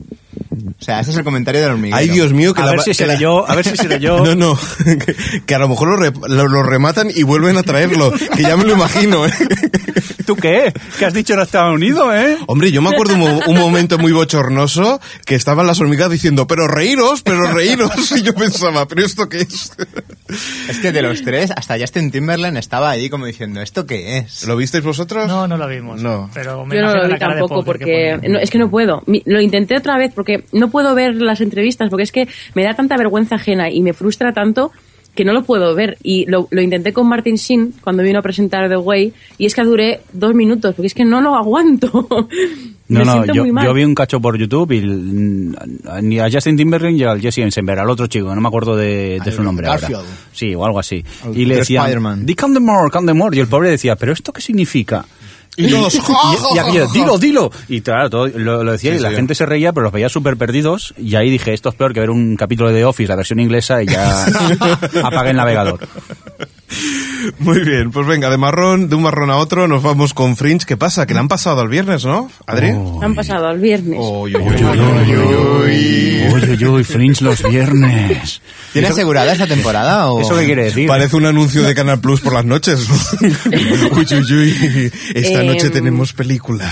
S5: O sea, ese es el comentario del hormiguero.
S2: Ay, Dios mío, que
S3: A
S2: la
S3: ver si
S2: que
S3: seré
S2: la-
S3: yo, a ver si seré yo.
S2: No, no, que, que a lo mejor lo, re- lo- lo rematan y vuelven a traerlo, que ya me lo imagino, ¿eh?
S3: ¿Tú qué? ¿Qué has dicho no estaba unido, eh?
S2: Hombre, yo me acuerdo un, un momento muy bochornoso que estaban las hormigas diciendo, pero reíros, pero reíros. Y yo pensaba, ¿pero esto qué es?
S5: Es que de los tres, hasta Justin Timberland estaba ahí como diciendo, ¿esto qué es?
S2: ¿Lo visteis vosotros?
S6: No, no lo vimos.
S2: No.
S6: Pero me
S4: Yo no lo
S6: la
S4: vi tampoco porque no, es que no puedo. Mi- Lo intenté otra vez porque no puedo ver las entrevistas porque es que me da tanta vergüenza ajena y me frustra tanto que no lo puedo ver. Y lo, lo intenté con Martin Sheen cuando vino a presentar The Way y es que duré dos minutos porque es que no lo aguanto.
S3: No,
S4: me
S3: no, yo,
S4: muy mal.
S3: yo vi un cacho por YouTube y ni a Justin Timberlake ni al Jesse Eisenberg, al otro chico, no me acuerdo de, de su nombre
S5: Garfield.
S3: ahora. Sí, o algo así.
S5: Al
S3: Y le
S5: de
S3: decían,
S5: Spider-Man.
S3: di come the more, come the more", Y el pobre decía, ¿pero esto qué significa?
S2: Y todos,
S3: y, y aquello, dilo, dilo. Y claro, todo, lo, lo decía
S2: Sí,
S3: y la
S2: sí.
S3: gente se reía, pero los veía súper perdidos. Y ahí dije, esto es peor que ver un capítulo de The Office, la versión inglesa, y ya apague el navegador.
S2: Muy bien, pues venga, de marrón, de un marrón a otro, nos vamos con Fringe. ¿Qué pasa? Que le han pasado al viernes, ¿no? ¿Adri?
S4: Han pasado al viernes.
S2: Uy, uy, uy, uy, uy, uy.
S3: Uy, uy, uy, Fringe los viernes.
S5: ¿Tiene asegurada esta temporada o...?
S3: ¿Eso qué quiere decir?
S2: Parece un anuncio de Canal Plus por las noches. uy, uy, uy. Esta
S4: Em.
S2: noche tenemos película.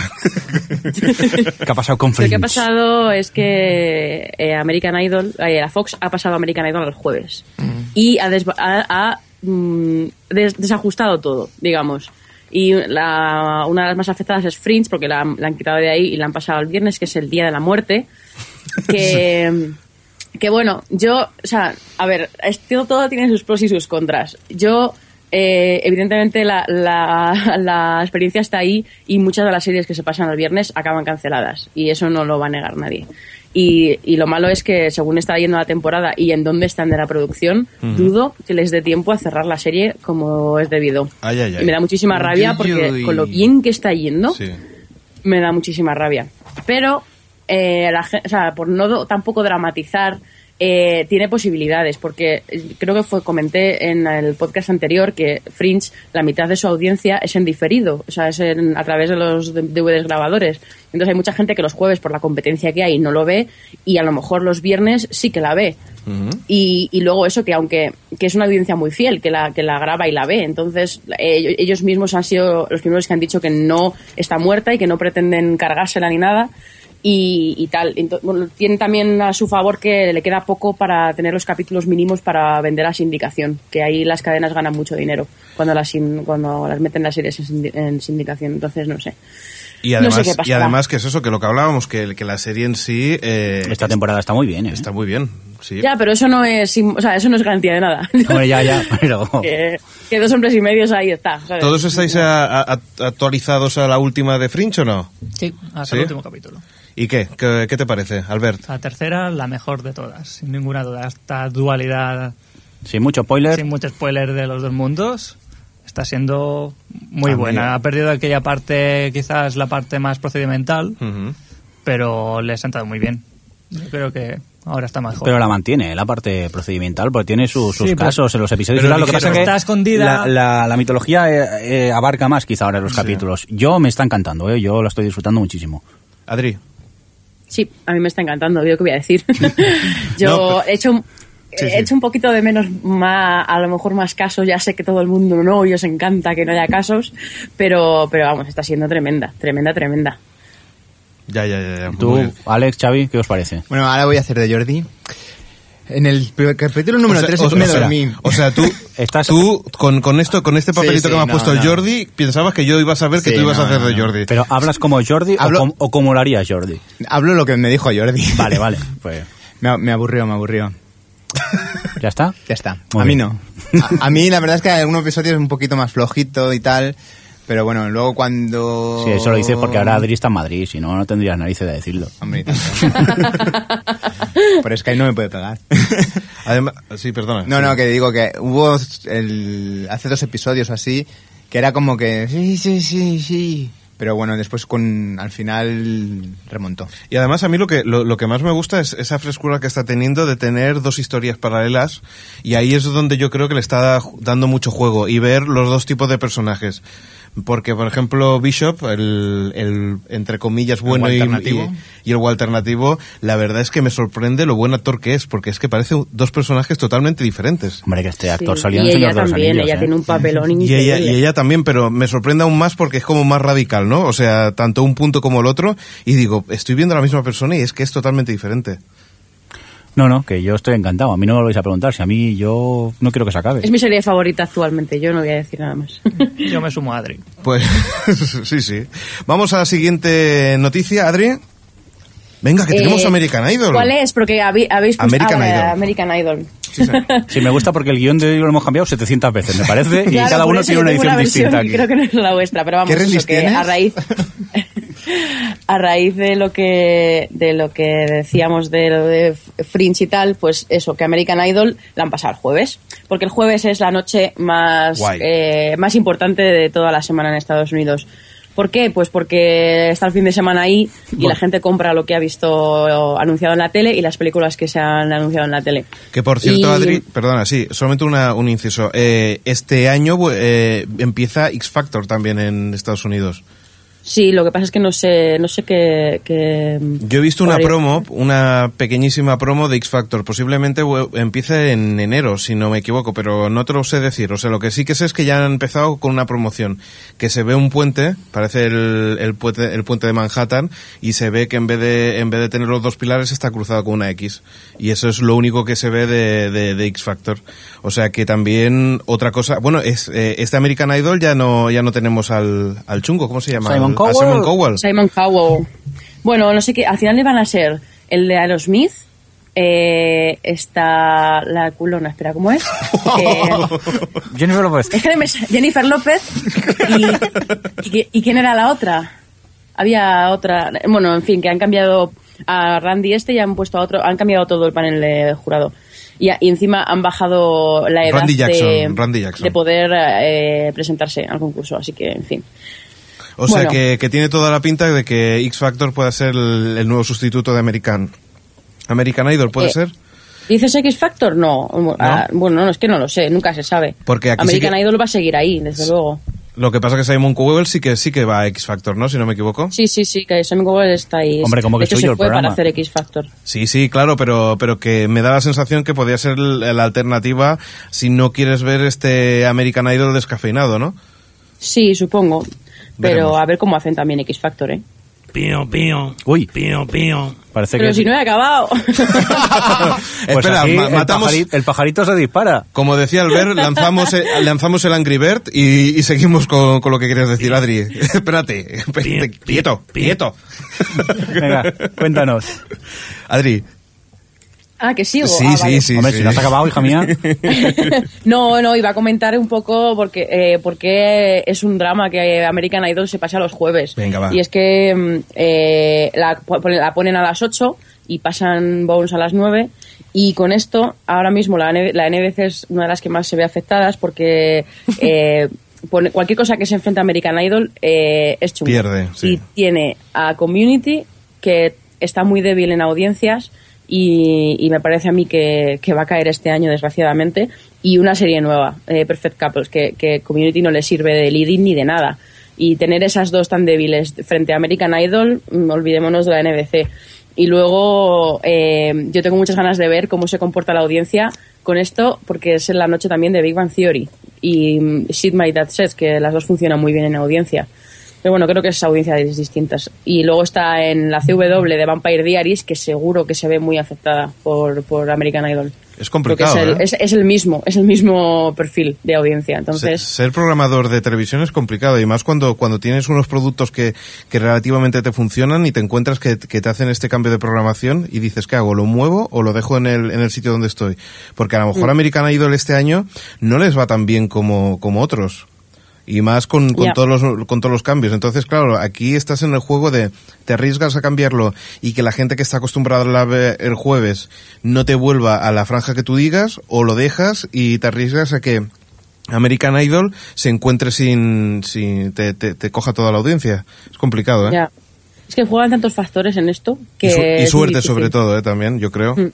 S3: ¿Qué ha pasado con
S4: Lo
S3: Fringe?
S4: que ha pasado es que eh, American Idol, eh, la Fox ha pasado American Idol el jueves y ha, desva- ha- ha, mm, des- desajustado todo, digamos. Y la- una de las más afectadas es Fringe porque la, han- la han quitado de ahí y la han pasado al viernes, que es el día de la muerte. Que, que bueno, yo, o sea, a ver, esto todo tiene sus pros y sus contras. Yo, eh, evidentemente, la, la, la experiencia está ahí y muchas de las series que se pasan el viernes acaban canceladas y eso no lo va a negar nadie. Y, y lo malo es que, según está yendo la temporada y en dónde están de la producción, dudo que les dé tiempo a cerrar la serie como es debido.
S2: Ay, ay, ay.
S4: Y me da muchísima rabia porque con lo bien que está yendo,
S2: Sí.
S4: me da muchísima rabia. Pero, eh, la o sea, por no tampoco dramatizar, eh, tiene posibilidades, porque eh, creo que fue comenté en el podcast anterior que Fringe, la mitad de su audiencia es en diferido, o sea, es en- a través de los DVDs grabadores. Entonces hay mucha gente que los jueves, por la competencia que hay, no lo ve, y a lo mejor los viernes sí que la ve. y, y luego eso, que aunque que es una audiencia muy fiel, que la, que la graba y la ve. Entonces, eh, ellos mismos han sido los primeros que han dicho que no está muerta y que no pretenden cargársela ni nada. Y, y tal. Bueno, tiene también a su favor que le queda poco para tener los capítulos mínimos para vender a sindicación, que ahí las cadenas ganan mucho dinero cuando las, cuando las meten las series en, sindi- en sindicación. Entonces, no sé.
S2: Y
S4: No
S2: además,
S4: sé
S2: y además que es eso, que lo que hablábamos, que, que la serie en sí eh,
S3: Esta temporada está muy bien, ¿eh?
S2: está muy bien. Sí.
S4: Ya, pero eso no es, o sea, eso no es garantía de nada.
S3: Hombre, ya, ya, pero...
S4: que, que dos hombres y medios ahí está. ¿sabes?
S2: ¿Todos estáis a- actualizados a la última de Fringe o no?
S6: Sí, hasta
S2: ¿Sí?
S6: el último capítulo.
S2: ¿Y qué? ¿Qué, qué te parece, Albert?
S6: La tercera, la mejor de todas, sin ninguna duda. Esta dualidad,
S3: Sin mucho spoiler.
S6: sin mucho spoiler de los dos mundos, está siendo muy buena. Ha perdido aquella parte, quizás la parte más procedimental,
S2: Ujú.
S6: pero le ha sentado muy bien. Yo creo que ahora está mejor.
S3: Pero la mantiene, la parte procedimental, porque tiene su- sus
S6: Sí, pero-
S3: casos en los episodios.
S2: pero
S3: lo que pasa es que
S6: Está escondida.
S3: La, la- la mitología eh, eh, abarca más quizá ahora en los capítulos. Yo me está encantando, ¿eh? yo lo estoy disfrutando muchísimo.
S2: Adri.
S4: Sí, a mí me está encantando, yo qué voy a decir. yo
S2: No, pero-
S4: he hecho un-
S2: Sí,
S4: he hecho un poquito de menos más, a lo mejor más casos, ya sé que todo el mundo no, y os encanta que no haya casos, pero, pero vamos, está siendo tremenda, tremenda, tremenda.
S2: Ya, ya, ya. ya.
S3: Tú. Alex, Xavi, ¿qué os parece?
S5: Bueno, ahora voy a hacer de Jordi. En el capítulo número
S2: O sea,
S5: 3
S2: o-
S5: me
S2: o sea,
S5: dormí.
S2: O sea, tú,
S3: Estás-
S2: tú con, con esto, con este papelito
S5: Sí,
S2: que me has puesto
S5: no.
S2: Jordi, pensabas que yo iba a saber que
S5: Sí,
S2: tú ibas a hacer de. Jordi.
S3: ¿Pero hablas como Jordi
S5: Hablo-
S3: o, com- o como lo haría Jordi?
S5: Hablo lo que me dijo Jordi.
S3: Vale, vale, pues
S5: Me, me aburrió, me aburrió.
S3: ya está.
S5: Ya está.
S3: Muy
S5: a mí no. A, a mí la verdad es que algún episodio es un poquito más flojito y tal. Pero bueno, luego cuando...
S3: Sí, eso lo dices porque ahora Adri está en Madrid, si no, no tendrías narices de decirlo.
S5: Hombre. Pero es que ahí no me puede pegar.
S2: Además, sí, perdona.
S5: No, no, que digo que hubo el, hace dos episodios o así que era como que sí, sí, sí, sí. Pero bueno, después con al final remontó.
S2: Y además a mí lo que, lo, lo que más me gusta es esa frescura que está teniendo de tener dos historias paralelas y ahí es donde yo creo que le está dando mucho juego y ver los dos tipos de personajes. Porque, por ejemplo, Bishop, el, el entre comillas bueno y,
S5: alternativo.
S2: y, y el alternativo, la verdad es que me sorprende lo buen actor que es, porque es que parece dos personajes totalmente diferentes.
S3: Hombre, que este actor
S4: Sí,
S3: salió en el Señor de los
S4: también,
S3: Anillos,
S4: ella
S3: ¿eh?
S4: tiene un papelón
S2: Y ella, y ella también, pero me sorprende aún más porque es como más radical, ¿no? O sea, tanto un punto como el otro. Y digo, estoy viendo a la misma persona y es que es totalmente diferente.
S3: No, no, que yo estoy encantado. A mí no me lo vais a preguntar. Si a mí yo no quiero que se acabe.
S4: Es mi serie favorita actualmente, yo no voy a decir nada más.
S6: Yo me sumo a Adri.
S2: Pues sí, sí. Vamos a la siguiente noticia, Adri. Venga, que tenemos
S4: Eh,
S2: American Idol.
S4: ¿Cuál es? Porque habéis, habéis puesto-
S2: American
S4: ah,
S2: Idol.
S4: American Idol.
S3: Sí, me gusta porque el guion de hoy lo hemos cambiado 700 veces, me parece, y
S4: Claro,
S3: cada
S4: por
S3: uno tiene una edición
S4: versión
S3: distinta aquí.
S4: Creo que no es la vuestra, pero vamos,
S5: ¿Qué
S4: eso, que a raíz a raíz de lo que de lo que decíamos de lo de Fringe y tal, pues eso, que American Idol la han pasado el jueves, porque el jueves es la noche más eh, más importante de toda la semana en Estados Unidos. ¿Por qué? Pues porque está el fin de semana ahí y
S3: Bueno.
S4: la gente compra lo que ha visto anunciado en la tele y las películas que se han anunciado en la tele.
S2: Que por cierto,
S4: Y-
S2: Adri, perdona, sí, solamente una, un inciso. Eh, este año eh, empieza X Factor también en Estados Unidos.
S4: Sí, lo que pasa es que no sé, no sé qué. qué-
S2: Yo he visto una promo, una pequeñísima promo de X Factor. Posiblemente empiece en enero, si no me equivoco, pero no te lo sé decir. O sea, lo que sí que sé es que ya han empezado con una promoción. Que se ve un puente, parece el, el puente, el puente de Manhattan, y se ve que en vez de, en vez de tener los dos pilares está cruzado con una X. Y eso es lo único que se ve de, de, de X Factor. O sea que también otra cosa, bueno, es, eh, este American Idol ya no, ya no tenemos al, al chungo, ¿cómo se llama?
S3: Simon Cowell.
S2: Simon Cowell.
S4: Simon Cowell. Bueno, no sé qué. Al final le van a ser el de Aerosmith. Eh, está la culona, espera, ¿cómo es? Eh,
S3: Jennifer López.
S4: Jennifer López y, y, y quién era la otra. Había otra, bueno, en fin, que han cambiado a Randy este y han puesto a otro, han cambiado todo el panel de jurado. Y, a- y encima han bajado la edad
S2: Randy Jackson,
S4: de,
S2: Randy Jackson.
S4: de poder eh, presentarse al concurso, así que, en fin.
S2: O sea que, que tiene toda la pinta de que X Factor pueda ser el, el nuevo sustituto de American. American Idol, ¿puede
S4: Eh,
S2: ser?
S4: ¿Dices X Factor? No. Ah, bueno, no, es que no lo sé, nunca se sabe.
S2: Porque aquí sí
S4: American
S2: que-
S4: Idol va a seguir ahí, desde luego.
S2: Lo que pasa que Simon Cowell sí que sí que va a X Factor, ¿no? Si no me equivoco.
S4: Sí, sí, sí, que Simon Cowell está ahí.
S3: Hombre, como que
S4: de hecho, se
S3: el
S4: fue para hacer X Factor.
S2: Sí, sí, claro, pero, pero que me da la sensación que podría ser la alternativa si no quieres ver este American Idol descafeinado, ¿no?
S4: Sí, supongo. Pero
S2: Veremos.
S4: a ver cómo hacen también X Factor, ¿eh?
S7: Pío, pío.
S3: Uy.
S7: Pío, pío.
S3: Parece
S4: Pero
S3: que...
S4: si no he acabado.
S3: Pues
S2: Espera,
S3: aquí
S2: ma-
S3: el,
S2: matamos...
S3: pajarito, el pajarito se dispara.
S2: Como decía Albert, lanzamos el, lanzamos el Angry Bird y, y seguimos con, con lo que querías decir, Adri. Espérate, espérate, quieto, quieto.
S3: Venga, cuéntanos.
S2: Adri,
S4: ah, que sigo.
S2: sí,
S4: Ah,
S2: sí,
S4: vale.
S2: sí.
S3: Hombre,
S2: sí.
S3: si no has acabado, hija mía.
S4: no, no, iba a comentar un poco porque, eh, porque es un drama que American Idol se pasa los jueves.
S2: Venga, va.
S4: Y es que mm, eh, la, po- la ponen a las 8 y pasan Bones a las 9. Y con esto, ahora mismo la, N- la NBC es una de las que más se ve afectadas porque eh, cualquier cosa que se enfrenta a American Idol eh, es chungo.
S2: Pierde, sí.
S4: Y tiene a Community que está muy débil en audiencias y, y me parece a mí que, que va a caer este año desgraciadamente y una serie nueva, eh, Perfect Couples, que, que Community no le sirve de leading ni de nada y tener esas dos tan débiles frente a American Idol, mm, olvidémonos de la NBC. Y luego eh, yo tengo muchas ganas de ver cómo se comporta la audiencia con esto, porque es en la noche también de Big Bang Theory y mm, Shit My Dad Says, que las dos funcionan muy bien en audiencia. Pero bueno, creo que es audiencias distintas. Y luego está en la CW de Vampire Diaries, que seguro que se ve muy afectada por, por American Idol.
S2: Es complicado,
S4: Porque es el,
S2: ¿eh?
S4: es, es el mismo, es el mismo perfil de audiencia. Entonces,
S2: Ser programador de televisión es complicado y más cuando, cuando tienes unos productos que, que relativamente te funcionan y te encuentras que, que te hacen este cambio de programación y dices, ¿qué hago? ¿Lo muevo o lo dejo en el, en el sitio donde estoy? Porque a lo
S4: Mm.
S2: mejor American Idol este año no les va tan bien como, como otros. Y más con, con todos los, con todos los cambios. Entonces, claro, aquí estás en el juego de te arriesgas a cambiarlo y que la gente que está acostumbrada a ver el jueves no te vuelva a la franja que tú digas o lo dejas y te arriesgas a que American Idol se encuentre sin, sin te, te, te coja toda la audiencia. Es complicado, ¿eh?
S4: Ya. Es que juegan tantos factores en esto que.
S2: Y, su- suerte sobre todo, ¿eh? También, yo creo.
S4: Mm.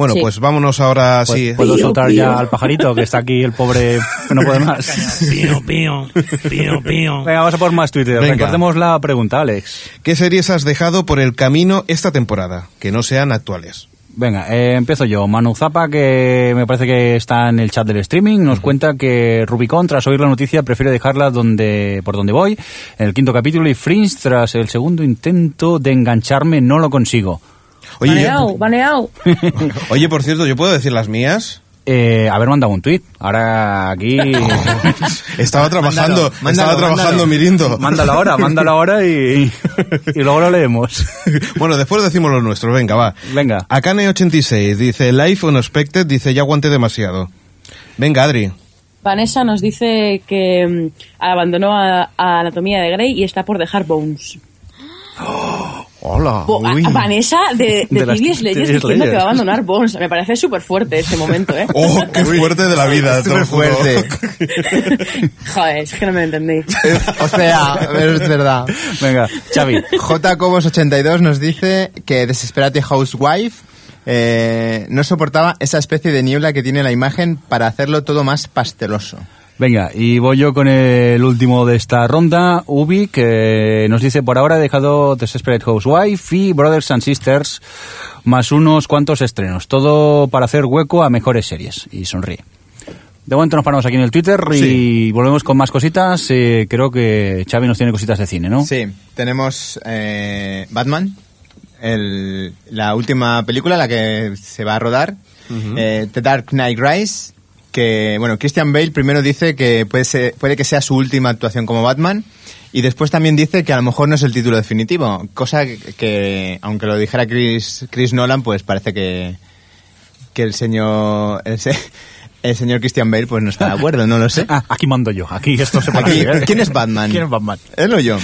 S2: Bueno,
S4: Sí.
S2: pues vámonos ahora
S3: Pues,
S2: sí.
S3: ¿Puedo
S4: Pío,
S3: soltar
S4: pío.
S3: ya al pajarito que está aquí el pobre que no puede más?
S7: Pío, pío, pío, pío.
S3: Venga, vamos a por más Twitter.
S2: Venga.
S3: Recordemos la pregunta, Alex.
S2: ¿Qué series has dejado por el camino esta temporada? Que no sean actuales.
S3: Venga, eh, empiezo yo. Manu Zapa, que me parece que está en el chat del streaming, nos cuenta que Rubicon, tras oír la noticia, prefiere dejarla donde por donde voy, en el quinto capítulo, y Fringe, tras el segundo intento de engancharme, no lo consigo.
S2: Oye,
S4: Baneao, baneao.
S2: oye, por cierto, ¿yo puedo decir las mías?
S3: Eh, haber mandado un tuit. Ahora aquí...
S2: Estaba trabajando,
S5: mándalo,
S2: estaba trabajando
S5: mándalo.
S2: Mirindo.
S3: mándalo ahora, mándalo ahora y, y luego lo leemos.
S2: bueno, después decimos los nuestros, venga, va.
S3: Venga.
S2: Akane86 dice, Life Unexpected, dice, ya aguanté demasiado. Venga, Adri.
S4: Vanessa nos dice que mm, abandonó a, a Anatomía de Grey y está por dejar Bones.
S3: Hola.
S4: Bo-
S3: uy.
S4: Vanessa de, de,
S3: De las
S4: Leyes diciendo que va a abandonar Bones. Me parece súper fuerte este momento, ¿eh?
S2: Oh, qué fuerte de la vida.
S5: Súper fuerte.
S4: Joder, es que no me entendí.
S5: o sea, es verdad.
S3: Venga, Xavi.
S5: J. Cobos82 nos dice que Desesperate Housewife eh, no soportaba esa especie de niebla que tiene la imagen para hacerlo todo más pasteloso.
S3: Venga, y voy yo con el último de esta ronda, Ubi, que nos dice, por ahora he dejado Desperate Housewife y Brothers and Sisters, más unos cuantos estrenos. Todo para hacer hueco a mejores series. Y sonríe. De momento nos paramos aquí en el Twitter y
S2: Sí.
S3: volvemos con más cositas. Eh, creo que Xavi nos tiene cositas de cine, ¿no?
S5: Sí, tenemos eh, Batman, el- la última película, la que se va a rodar, eh, The Dark Knight Rise, que, bueno, Christian Bale primero dice que puede, ser- puede que sea su última actuación como Batman, y después también dice que a lo mejor no es el título definitivo, cosa que, que, aunque lo dijera Chris, Chris Nolan, pues parece que, que el señor... El, se- el señor Christian Bale pues no está de acuerdo, no lo sé.
S3: Ah, aquí mando yo. Aquí esto se
S5: Aquí, ¿Quién es Batman?
S3: ¿Quién es Batman?
S5: Él o yo.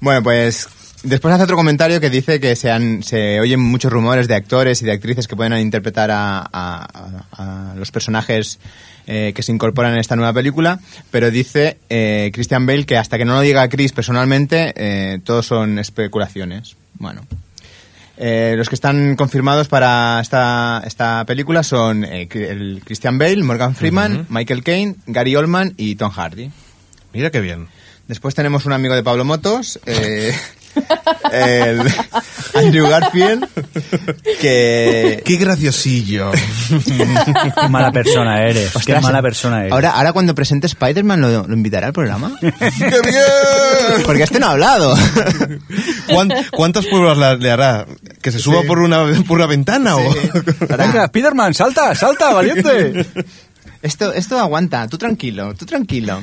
S5: Bueno, pues después hace otro comentario que dice que se, han- se oyen muchos rumores de actores y de actrices que pueden interpretar a, a- los personajes eh, que se incorporan en esta nueva película, pero dice eh, Christian Bale que hasta que no lo diga Chris personalmente, eh, todo son especulaciones. Bueno. Eh, los que están confirmados para esta, esta película son el Christian Bale, Morgan Freeman, Michael Caine, Gary Oldman y Tom Hardy.
S2: Mira qué bien.
S5: Después tenemos un amigo de Pablo Motos, eh, el Andrew Garfield, que...
S2: Qué graciosillo.
S3: Qué mala persona eres. Qué mala persona eres.
S5: Ahora, ahora cuando presente Spider-Man, ¿lo, lo invitará al programa?
S2: ¡Qué bien!
S5: Porque este no ha hablado.
S2: ¿Cuán- ¿Cuántas pruebas la- le hará? ¿Que se suba
S5: Sí.
S2: por, una, por una ventana o...?
S3: Venga, Spiderman, salta, salta, valiente.
S5: Esto, esto aguanta, tú tranquilo, tú tranquilo.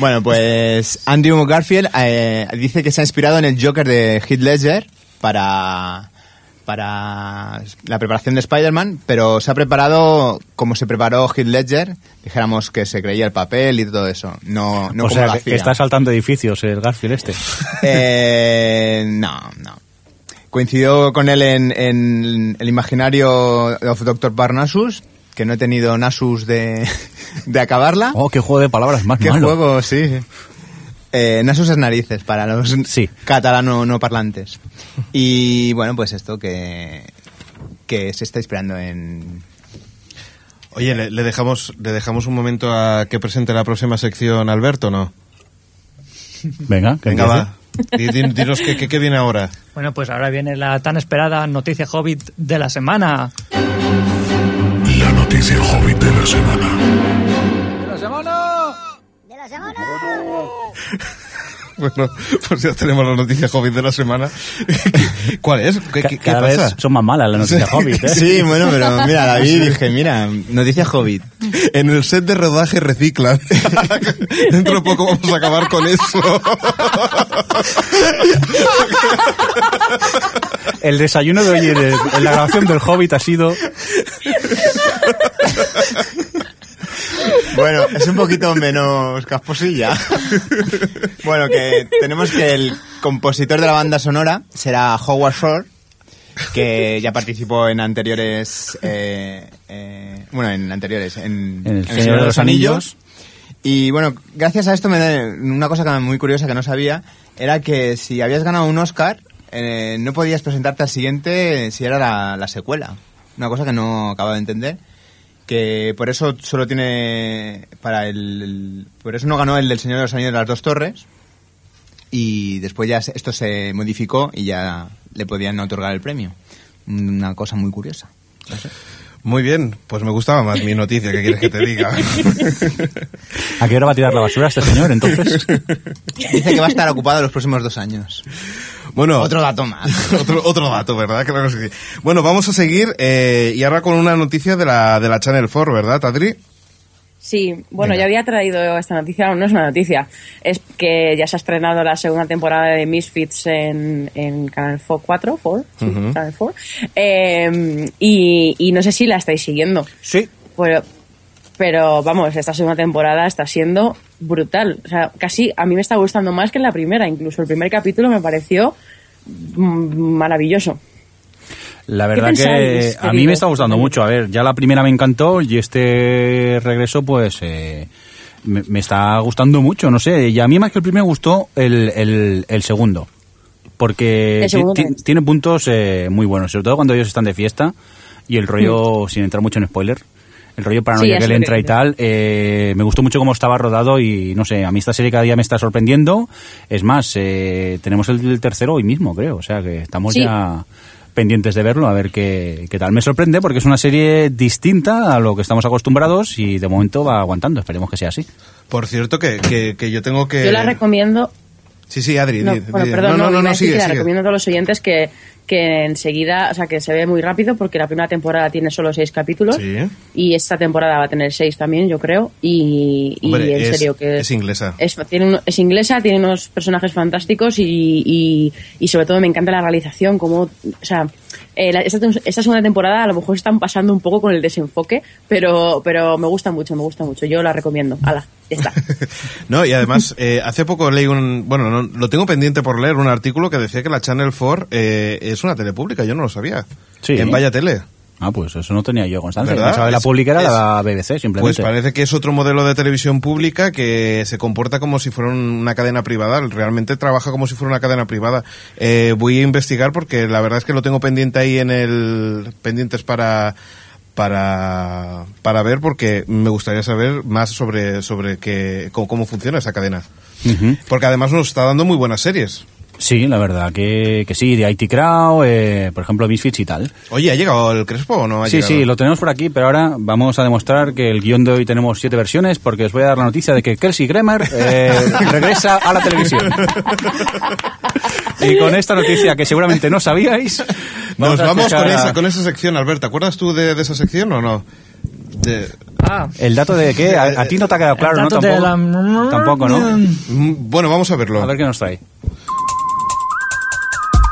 S5: Bueno, pues Andrew Garfield eh, dice que se ha inspirado en el Joker de Heath Ledger para, para la preparación de Spider-Man, pero se ha preparado como se preparó Heath Ledger, dijéramos que se creía el papel y todo eso, no, no
S3: o
S5: como
S3: sea, que está saltando edificios el Garfield este.
S5: Eh, no, no. Coincidió con él en, en el imaginario of Dr. Parnassus, que no he tenido Nasus de, de acabarla.
S3: Oh, qué juego de palabras más
S5: ¿Qué
S3: malo.
S5: juego? Sí. Eh, Nasus es narices para los
S3: Sí.
S5: catalano no parlantes. Y bueno, pues esto que, que se está inspirando en...
S2: Oye, ¿le, le dejamos, ¿le dejamos un momento a que presente la próxima sección Alberto, no?
S3: Venga, que
S2: Venga,
S3: empiece.
S2: va. Di- di- Dinos qué, qué- qué viene ahora.
S6: Bueno, pues ahora viene la tan esperada noticia Hobbit de la semana.
S8: La noticia Hobbit de la semana.
S2: Bueno, pues ya tenemos la noticia Hobbit de la semana. ¿Cuál es? ¿Qué,
S3: Ca-
S2: qué- qué
S3: Cada
S2: pasa?
S3: vez son más malas las noticias
S2: Sí.
S3: Hobbit, ¿eh?
S5: Sí, bueno, pero mira, David, dije, mira, noticia Hobbit.
S2: En el set de rodaje reciclan. Dentro de poco vamos a acabar con eso.
S3: El desayuno de hoy en, el- en la grabación del Hobbit ha sido...
S5: Bueno, es un poquito menos casposilla. Bueno, que tenemos que el compositor de la banda sonora será Howard Shore, que ya participó en anteriores... eh, eh, bueno, en anteriores... En,
S3: En El Señor de los Anillos.
S5: Y bueno, gracias a esto, me, una cosa que muy curiosa que no sabía era que si habías ganado un Oscar, eh, no podías presentarte al siguiente si era la, la secuela. Una cosa que no acabo de entender. Que por eso solo tiene. para el, el- Por eso no ganó el del Señor de los Anillos de las Dos Torres. Y después ya esto se modificó y ya le podían otorgar el premio. Una cosa muy curiosa. No sé.
S2: Muy bien, pues me gustaba más mi noticia, ¿qué quieres que te diga?
S3: ¿A qué hora va a tirar la basura este señor, entonces?
S5: Dice que va a estar ocupado los próximos dos años.
S2: Bueno,
S5: Otro dato más.
S2: otro, otro dato, ¿verdad? Claro que sí. Bueno, vamos a seguir eh, y ahora con una noticia de la, de la Channel 4, ¿verdad, Adri?
S4: Sí, bueno, ya había traído esta noticia, no es una noticia, es que ya se ha estrenado la segunda temporada de Misfits en, en Canal 4, 4, sí,
S2: Ujú.
S4: Canal 4, eh, y, y no sé si la estáis siguiendo,
S3: Sí.
S4: pero, pero vamos, esta segunda temporada está siendo brutal, o sea, casi a mí me está gustando más que la primera, incluso el primer capítulo me pareció mm, maravilloso.
S3: La verdad
S4: pensáis,
S3: que a mí me está gustando mucho. A ver, ya la primera me encantó y este regreso, pues, eh, me, me está gustando mucho. No sé, y a mí más que el primero me gustó el, el, el segundo. Porque
S4: El segundo
S3: tiene puntos eh, muy buenos, sobre todo cuando ellos están de fiesta y el rollo, sin entrar mucho en spoiler, el rollo paranoia.
S4: Sí,
S3: que
S4: que
S3: entra y tal, eh, me gustó mucho cómo estaba rodado y no sé, a mí esta serie cada día me está sorprendiendo. Es más, eh, tenemos el, el tercero hoy mismo, creo, o sea que estamos
S4: Sí.
S3: ya pendientes de verlo, a ver qué, qué tal. Me sorprende porque es una serie distinta a lo que estamos acostumbrados y de momento va aguantando, esperemos que sea así.
S2: Por cierto, que, que, que yo tengo que...
S4: Yo la recomiendo
S2: Sí, sí, Adri.
S4: No,
S2: di-
S4: bueno,
S2: di-
S4: perdón, no,
S2: no, no,
S4: decir
S2: sigue, sigue.
S4: recomiendo a todos los oyentes que, que enseguida, o sea, que se ve muy rápido porque la primera temporada tiene solo seis capítulos
S2: Sí.
S4: y esta temporada va a tener seis también, yo creo, y, y
S2: Hombre,
S4: en
S2: es-
S4: serio que
S2: es inglesa.
S4: Es, tiene un- es inglesa, tiene unos personajes fantásticos y, y, y sobre todo me encanta la realización, como, o sea, eh, la- esta, esta segunda temporada a lo mejor están pasando un poco con el desenfoque, pero, pero me gusta mucho, me gusta mucho, yo la recomiendo. Hala, ya está.
S2: No, y además, eh, hace poco leí un... Bueno, no, lo tengo pendiente por leer, un artículo que decía que la Channel 4 eh, es una tele pública, yo no lo sabía.
S3: Sí.
S2: En Vaya Tele.
S3: Ah, pues eso no tenía yo constancia. Que la
S2: Es-
S3: pública era
S2: es-
S3: la BBC, simplemente.
S2: Pues parece que es otro modelo de televisión pública que se comporta como si fuera una cadena privada. Realmente trabaja como si fuera una cadena privada. Eh, voy a investigar porque la verdad es que lo tengo pendiente ahí en el pendientes para para para ver porque me gustaría saber más sobre sobre qué cómo, cómo funciona esa cadena. Porque además nos está dando muy buenas series.
S3: Sí, la verdad que, que sí, de IT Crowd, eh, por ejemplo, Misfits y tal.
S2: Oye, ¿ha llegado el Crespo o no ha
S3: Sí,
S2: llegado?
S3: sí, lo tenemos por aquí, pero ahora vamos a demostrar que el guion de hoy tenemos siete versiones porque os voy a dar la noticia de que Kelsey Grammer eh, regresa a la televisión. Y con esta noticia que seguramente no sabíais,
S2: Nos
S3: a
S2: vamos con
S3: a-
S2: esa, con esa sección, Albert. ¿Te acuerdas tú de, de esa sección o no? De-
S6: Ah,
S3: El dato de qué, a, a ti no te ha quedado claro, ¿no? Tampoco,
S6: la-
S3: tampoco, ¿no?
S2: Mm, Bueno, vamos a verlo.
S3: A ver qué nos trae.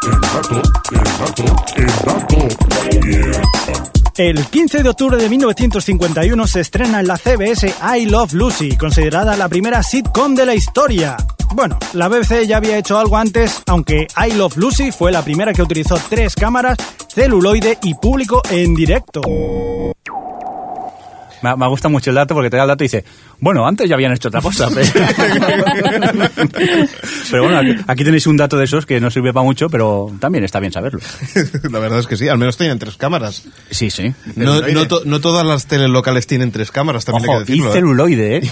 S8: El dato, el dato, el dato.
S9: El 15 de octubre de 1951 se estrena en la CBS I Love Lucy, considerada la primera sitcom de la historia. Bueno, la BBC ya había hecho algo antes, aunque I Love Lucy fue la primera que utilizó tres cámaras, celuloide y público en directo.
S3: Me, me gusta mucho el dato porque te da el dato y dice, bueno, antes ya habían hecho otra cosa. Pero, Pero bueno, aquí, aquí tenéis un dato de esos que no sirve para mucho, pero también está bien saberlo.
S2: La verdad es que sí, al menos tienen tres cámaras.
S3: Sí, sí.
S2: No, no, to- no todas las teles locales tienen tres cámaras, también
S3: Ojo,
S2: hay que
S3: y
S2: decirlo. ¿eh?
S3: celuloide, ¿eh?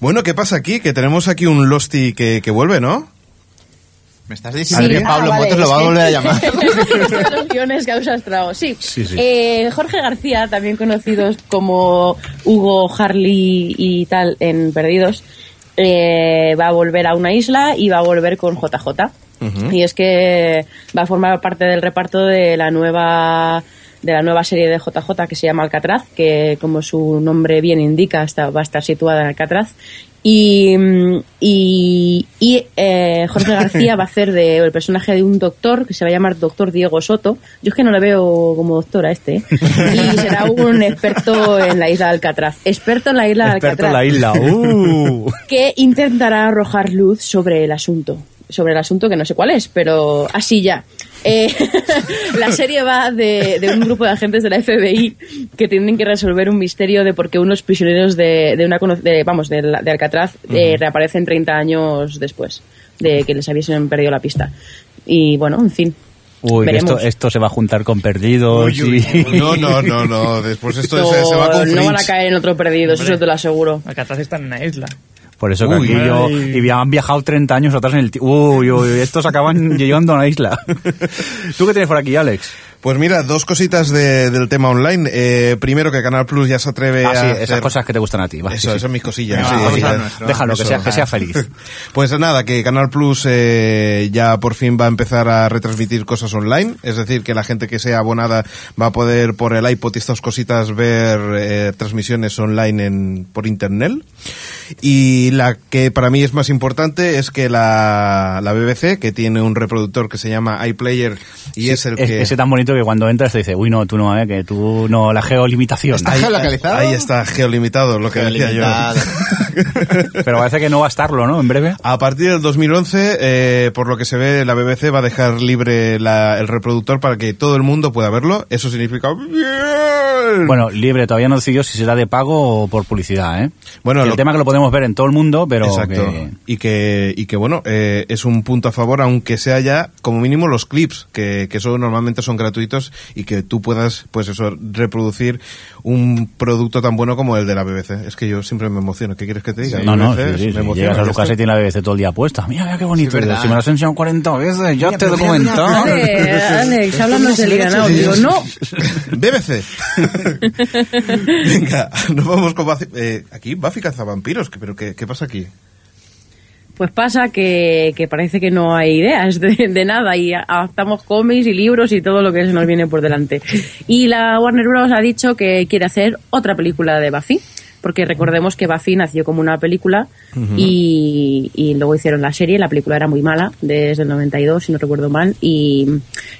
S2: Bueno, ¿qué pasa aquí? Que tenemos aquí un Losty que, que vuelve, ¿no?
S5: Me estás diciendo
S4: Sí.
S5: que Pablo
S4: Ah, vale,
S5: Motos lo va a
S4: que-
S5: volver a llamar.
S4: Has estrado. Sí.
S3: Sí, sí.
S4: Eh, Jorge García, también conocidos como Hugo Harley y tal en Perdidos, eh, va a volver a una isla y va a volver con JJ. Y es que va a formar parte del reparto de la nueva de la nueva serie de JJ que se llama Alcatraz, que como su nombre bien indica está, va a estar situada en Alcatraz. Y, y, y, eh, Jorge García va a hacer de, el personaje de un doctor que se va a llamar Doctor Diego Soto. Yo es que no le veo como doctor a este. ¿eh? Y será un experto en la isla de Alcatraz. Experto en la isla de
S3: Experto
S4: Alcatraz
S3: en la isla. Uh.
S4: que intentará arrojar luz sobre el asunto. sobre el asunto que no sé cuál es, pero así ya. Eh, la serie va de, de un grupo de agentes de la FBI que tienen que resolver un misterio de por qué unos prisioneros de, de una de, vamos de, la- de Alcatraz eh, reaparecen 30 años después de que les hubiesen perdido la pista. Y bueno, en fin.
S3: Uy, esto, esto se va a juntar con perdidos.
S2: Uy, uy,
S3: y-
S2: uy. No, no, no, no. Después esto
S4: No,
S2: se, se va con
S4: no van a caer en otro perdido, eso te lo aseguro.
S6: Alcatraz está en una isla.
S3: Por eso que
S2: Uy.
S3: aquí yo... Y han viajado 30 años atrás en el... ti- Uy, uy, estos acaban llegando a una isla. ¿Tú qué tienes por aquí, Alex?
S2: Pues mira, dos cositas de- del tema online. Eh, primero, que Canal Plus ya se atreve
S3: Ah,
S2: a.
S3: sí,
S2: hacer-
S3: esas cosas que te gustan a ti. va,
S2: Eso,
S3: sí,
S2: son mis cosillas. Sí.
S3: Déjalo, que sea, que sea feliz.
S2: Pues nada, que Canal Plus eh, ya por fin va a empezar a retransmitir cosas online, es decir, que la gente que sea abonada va a poder por el iPod y estas cositas ver eh, transmisiones online en, por internet. Y la que para mí es más importante es que la, la BBC, que tiene un reproductor que se llama iPlayer y es el
S3: Es-
S2: que...
S3: Ese tan bonito que cuando entras te dice, uy, no, tú no, eh, que tú no, la geolimitación.
S5: Está geolocalizado.
S2: Ahí está, geolimitado, lo que decía yo.
S3: Pero parece que no va a estarlo, ¿no? En breve.
S2: A partir del 2011, eh, por lo que se ve, la BBC va a dejar libre la- el reproductor para que todo el mundo pueda verlo. Eso significa bien.
S3: Bueno, libre, todavía no decidió si será de pago o por publicidad, ¿eh?
S2: Bueno,
S3: Que
S2: lo-
S3: el tema que lo podemos ver en todo el mundo, pero
S2: Exacto.
S3: que-
S2: Y que, y que bueno, eh, es un punto a favor, aunque sea ya, como mínimo, los clips, que, que eso normalmente son gratuitos y que tú puedas, pues eso, reproducir un producto tan bueno como el de la BBC. Es que yo siempre me emociono. ¿Qué quieres que te diga?
S3: No, no,
S2: BBC,
S3: sí, sí,
S2: me
S3: sí. Llegas a tu casa y tiene la BBC todo el día puesta. Mira, mira qué bonito.
S5: Sí,
S3: si me lo has enseñado 40 veces, ya te he
S5: mira,
S3: documentado.
S4: Alex, háblanos del Iranao. Digo, no,
S2: BBC. Venga, nos vamos con Buffy. Eh, aquí Buffy cazavampiros. ¿Pero qué, qué pasa aquí?
S4: Pues pasa que, que parece que no hay ideas de, de nada y adaptamos cómics y libros y todo lo que se nos viene por delante. Y la Warner Bros. ha dicho que quiere hacer otra película de Buffy, porque recordemos que Buffy nació como una película y, y luego hicieron la serie, la película era muy mala, desde el 92 si no recuerdo mal, y,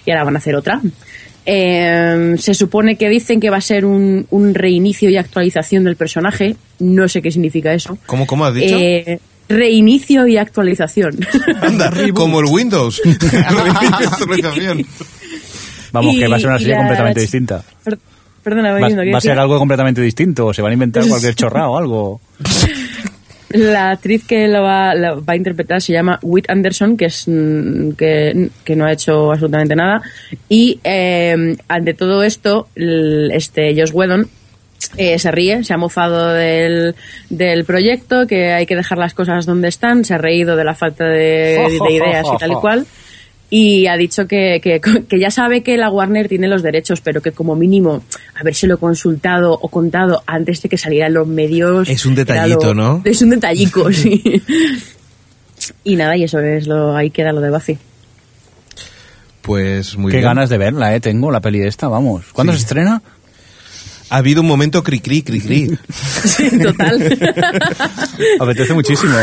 S4: y ahora van a hacer otra. Eh, se supone que dicen que va a ser un, un reinicio y actualización del personaje, no sé qué significa eso.
S2: ¿Cómo, cómo has dicho?
S4: Eh, reinicio y actualización.
S2: Anda, como el Windows. Actualización.
S3: Vamos,
S4: Y-
S3: que va a ser una
S4: y
S3: serie completamente distinta.
S4: Per- Perdona,
S3: Va,
S4: Belindo, ¿qué
S3: va a ser algo completamente distinto. Se van a inventar cualquier chorrado o algo.
S4: La actriz que lo va, lo va a interpretar se llama Whit Anderson, que es mm, que, que no ha hecho absolutamente nada. Y eh, ante todo esto, el- este Josh Whedon eh, se ríe, se ha mofado del, del proyecto, que hay que dejar las cosas donde están, se ha reído de la falta de, de ideas y tal y cual. Y ha dicho que, que, que ya sabe que la Warner tiene los derechos, pero que como mínimo habérselo consultado o contado antes de que salieran los medios.
S2: Es un detallito,
S4: lo-
S2: ¿no?
S4: Es un detallico, sí. y nada, y eso es lo, ahí queda lo de Buffy.
S2: Pues muy
S3: Qué
S2: bien.
S3: ganas de verla, eh. Tengo la peli esta, vamos. ¿Cuándo
S2: Sí.
S3: se estrena?
S2: Ha habido un momento cri cri cri cri.
S4: Sí, total.
S3: Apetece muchísimo.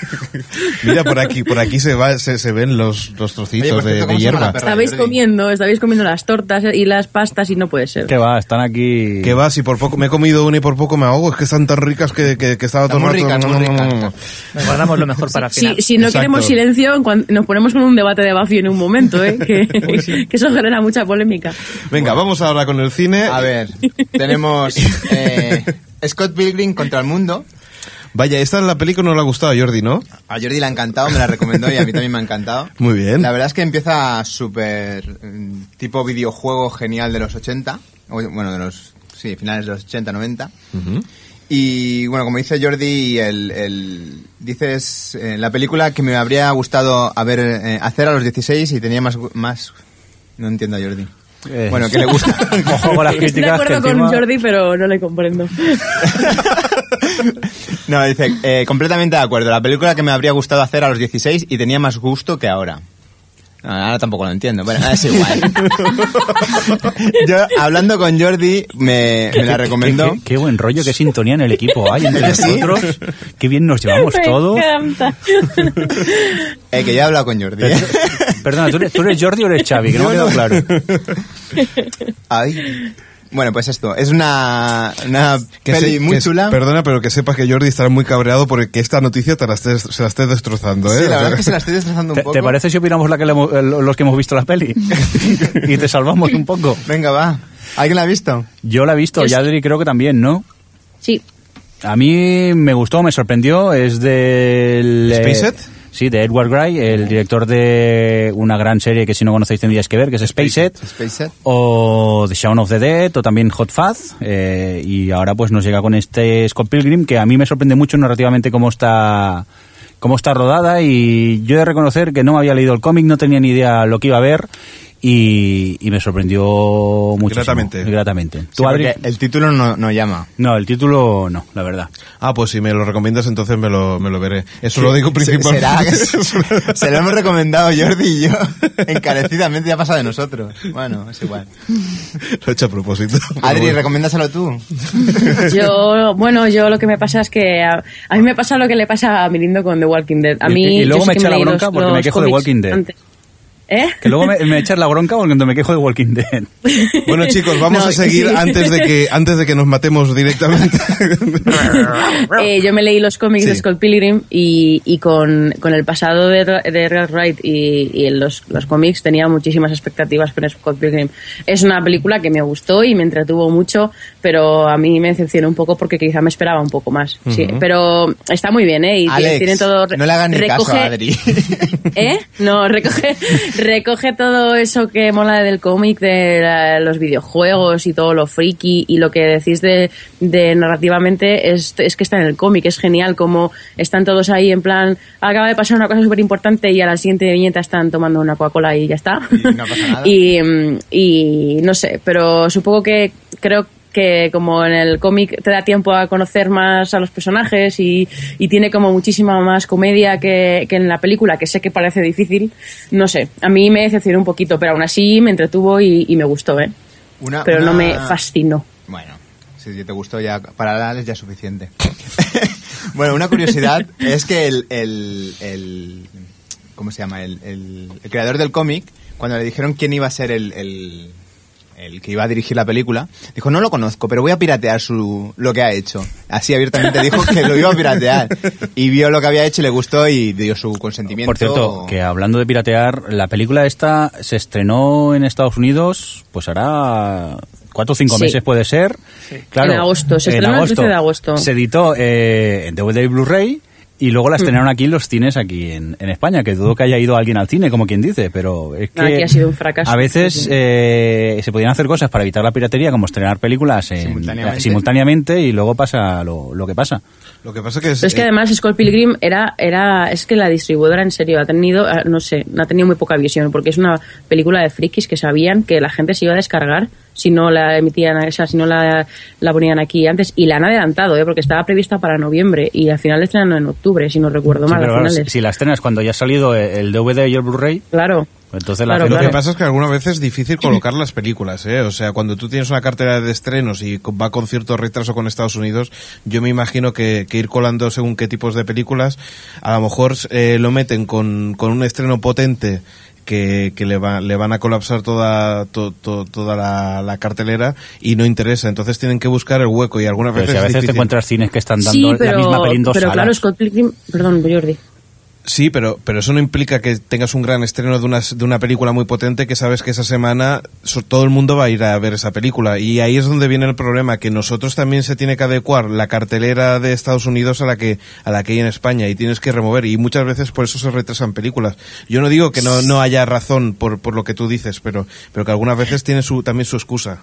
S2: Mira por aquí, por aquí se va, se, se ven los, los trocitos
S5: Oye,
S2: de, de
S5: ¿cómo se llama
S2: hierba.
S4: estabais comiendo, estabais comiendo las tortas y las pastas y no puede ser.
S3: Que va, están aquí.
S2: Que va, si por poco me he comido una y por poco me ahogo, es que están tan ricas que, que, que estaba todo rato-
S5: ricas, muy ricas.
S6: Nos guardamos lo mejor para el
S4: Si,
S6: final.
S4: si no
S2: Exacto.
S4: queremos silencio, nos ponemos con un debate de Buffy en un momento, ¿eh? que, que eso genera mucha polémica.
S2: Venga, vamos ahora con el cine.
S5: A ver, tenemos eh, Scott Pilgrim contra el mundo.
S2: Vaya, esta la película no le ha gustado a Jordi, ¿no?
S5: A Jordi le ha encantado, me la recomendó y a mí también me ha encantado.
S2: Muy bien.
S5: La verdad es que empieza súper mm, tipo videojuego genial de los 80, o, bueno, de los, sí, finales de los 80, 90.
S2: Ujú.
S5: Y bueno, como dice Jordi, el, el- dices en la película que me habría gustado haber, eh, hacer a los 16 y tenía más, más, no entiendo a Jordi.
S3: Eh,
S5: Bueno, que le gusta.
S3: Ojo con las
S4: Estoy de
S3: críticas que
S4: acuerdo con
S3: encima-
S4: Jordi, pero no le comprendo.
S5: No, dice, eh, completamente de acuerdo. La película que me habría gustado hacer a los 16 y tenía más gusto que ahora. No, ahora tampoco lo entiendo, pero es igual. Yo, hablando con Jordi, me, me la
S3: Qué-
S5: recomendó.
S3: Qué, qué buen rollo, qué sintonía en el equipo hay entre
S5: Sí.
S3: nosotros. Qué bien nos llevamos
S4: Me
S3: todos.
S4: encanta.
S5: Eh, que ya he hablado con Jordi. ¿eh?
S3: Perdona, ¿tú eres, tú eres Jordi o eres Xavi? Que no me ha quedado claro.
S5: Ay. Bueno, pues esto, es una, una
S2: Que
S5: peli
S2: se-
S5: muy
S2: que-
S5: chula.
S2: Perdona, pero que sepas que Jordi estará muy cabreado porque esta noticia te la estés- se la esté destrozando, ¿eh?
S5: Sí, la
S2: O sea,
S5: verdad es que se la estoy destrozando un
S3: ¿Te,
S5: poco.
S3: te parece si opinamos la que le los que hemos visto la peli? y te salvamos un poco.
S5: Venga, va. ¿Alguien la ha visto?
S3: Yo la he visto,
S4: Yo sí.
S3: Yadri creo que también, ¿no?
S4: Sí,
S3: A mí me gustó, me sorprendió. Es del. eh,
S2: ¿Spaced?
S3: Sí, de Edward Gray, el director de una gran serie que si no conocéis tendríais que ver, que es Spaced.
S5: Spaced.
S3: O The Shaun of the Dead, o también Hot Fuzz. eh, y ahora pues nos llega con este Scott Pilgrim, que a mí me sorprende mucho narrativamente cómo está cómo está rodada y yo he de reconocer que no me había leído el cómic, no tenía ni idea lo que iba a ver y, y me sorprendió mucho.
S2: Gratamente.
S3: Gratamente.
S5: Sí,
S3: ¿Tú, Adri?
S5: porque el título no, no llama.
S3: No, el título no, la verdad.
S2: Ah, pues si me lo recomiendas, entonces me lo, me lo veré. Eso lo digo principalmente.
S5: será que- se lo hemos recomendado Jordi y yo encarecidamente ya pasa de nosotros. Bueno, es igual.
S2: lo he hecho a propósito.
S5: Adri,
S2: bueno.
S5: recomiéndaselo tú.
S4: yo, bueno, yo lo que me pasa es que a, a mí me pasa lo que le pasa a Mirindo con The Walking Dead. A mí,
S3: y- y luego
S4: yo
S3: me echa la bronca
S4: los-
S3: porque me
S4: los
S3: quejo de Walking Dead.
S4: antes. ¿Eh?
S3: Que luego me, me echas la bronca cuando me quejo de Walking Dead.
S2: Bueno, chicos, vamos
S4: No,
S2: a seguir
S4: sí.
S2: antes de que antes de que nos matemos directamente.
S4: Eh, yo me leí los cómics
S2: Sí.
S4: de Scott Pilgrim y, y con, con el pasado de, de Edgar Wright y, y en los, los cómics tenía muchísimas expectativas con Scott Pilgrim. Es una película que me gustó y me entretuvo mucho, pero a mí me decepcionó un poco porque quizá me esperaba un poco más. sí, pero está muy bien, ¿eh? Y
S5: Alex,
S4: tiene todo...
S5: no le hagan ni caso a Adri.
S4: ¿Eh? No, recoge, recoge todo eso que mola del cómic, de la- los videojuegos y todo lo friki y lo que decís de, de narrativamente es, es que está en el cómic, es genial como están todos ahí en plan, acaba de pasar una cosa súper importante y a la siguiente viñeta están tomando una Coca-Cola y ya está.
S5: Y no pasa nada.
S4: Y, mm, y no sé, pero supongo que creo que como en el cómic te da tiempo a conocer más a los personajes y, y tiene como muchísima más comedia que, que en la película, que sé que parece difícil, no sé, a mí me decepcionó un poquito, pero aún así me entretuvo y, y me gustó, ¿eh?
S5: Una-
S4: pero no me fascinó.
S5: Bueno, si te gustó ya, para Alex ya es suficiente. bueno, una curiosidad es que el, el, el- ¿cómo se llama? El, el- el creador del cómic, cuando le dijeron quién iba a ser el, el, que iba a dirigir la película, dijo, no lo conozco, pero voy a piratear su, lo que ha hecho. Así abiertamente dijo que lo iba a piratear. Y vio lo que había hecho y le gustó y dio su consentimiento.
S3: Por cierto, que hablando de piratear, la película esta se estrenó en Estados Unidos, pues hará cuatro o cinco
S4: Sí.
S3: meses puede ser. Claro,
S4: En agosto, se
S3: en
S4: estrenó el 13 de agosto.
S3: Se editó eh, en DVD y Blu-ray y luego la
S4: Mm.
S3: estrenaron aquí en los cines aquí en, en España, que dudo que haya ido alguien al cine, como quien dice, pero es que
S4: Aquí ha sido un fracaso.
S3: a veces eh, se podían hacer cosas para evitar la piratería, como estrenar películas en-
S5: Simultáneamente.
S3: eh, simultáneamente y luego pasa lo, lo que pasa.
S2: Lo que pasa que es,
S4: Pero es que
S2: eh,
S4: además Scott Pilgrim era, era, es que la distribuidora en serio ha tenido, ah, no sé, ha tenido muy poca visión, porque es una película de frikis que sabían que la gente se iba a descargar si no la emitían, o sea, si no la, la ponían aquí antes, y la han adelantado, ¿eh? porque estaba prevista para noviembre, y al final la estrenan en octubre, si no recuerdo
S3: Sí,
S4: mal,
S3: pero si, la estrenas cuando ya ha salido el DVD y el Blu-ray,
S4: Claro.
S3: entonces la
S4: Claro,
S2: Lo
S4: claro.
S2: que pasa es que algunas veces es difícil colocar las películas, ¿eh? O sea, cuando tú tienes una cartera de estrenos y va con cierto retraso con Estados Unidos, yo me imagino que, que ir colando según qué tipos de películas, a lo mejor eh, lo meten con, con un estreno potente que, que le, va- le van a colapsar toda, to- to- toda la, la cartelera y no interesa. Entonces tienen que buscar el hueco y algunas
S3: Pero
S2: veces
S3: si a
S2: es
S3: veces te
S2: difícil.
S3: encuentras cines que están
S4: Sí,
S3: dando
S4: pero,
S3: la misma peli en dos
S4: pero
S3: salas.
S4: claro, Scott Pilgrim, perdón, Jordi.
S2: Sí, pero, pero eso no implica que tengas un gran estreno de una, de una película muy potente que sabes que esa semana todo el mundo va a ir a ver esa película. Y ahí es donde viene el problema, que nosotros también se tiene que adecuar la cartelera de Estados Unidos a la que, a la que hay en España y tienes que remover. Y muchas veces por eso se retrasan películas. Yo no digo que no, no haya razón por, por lo que tú dices, pero, pero que algunas veces tiene su, también su excusa.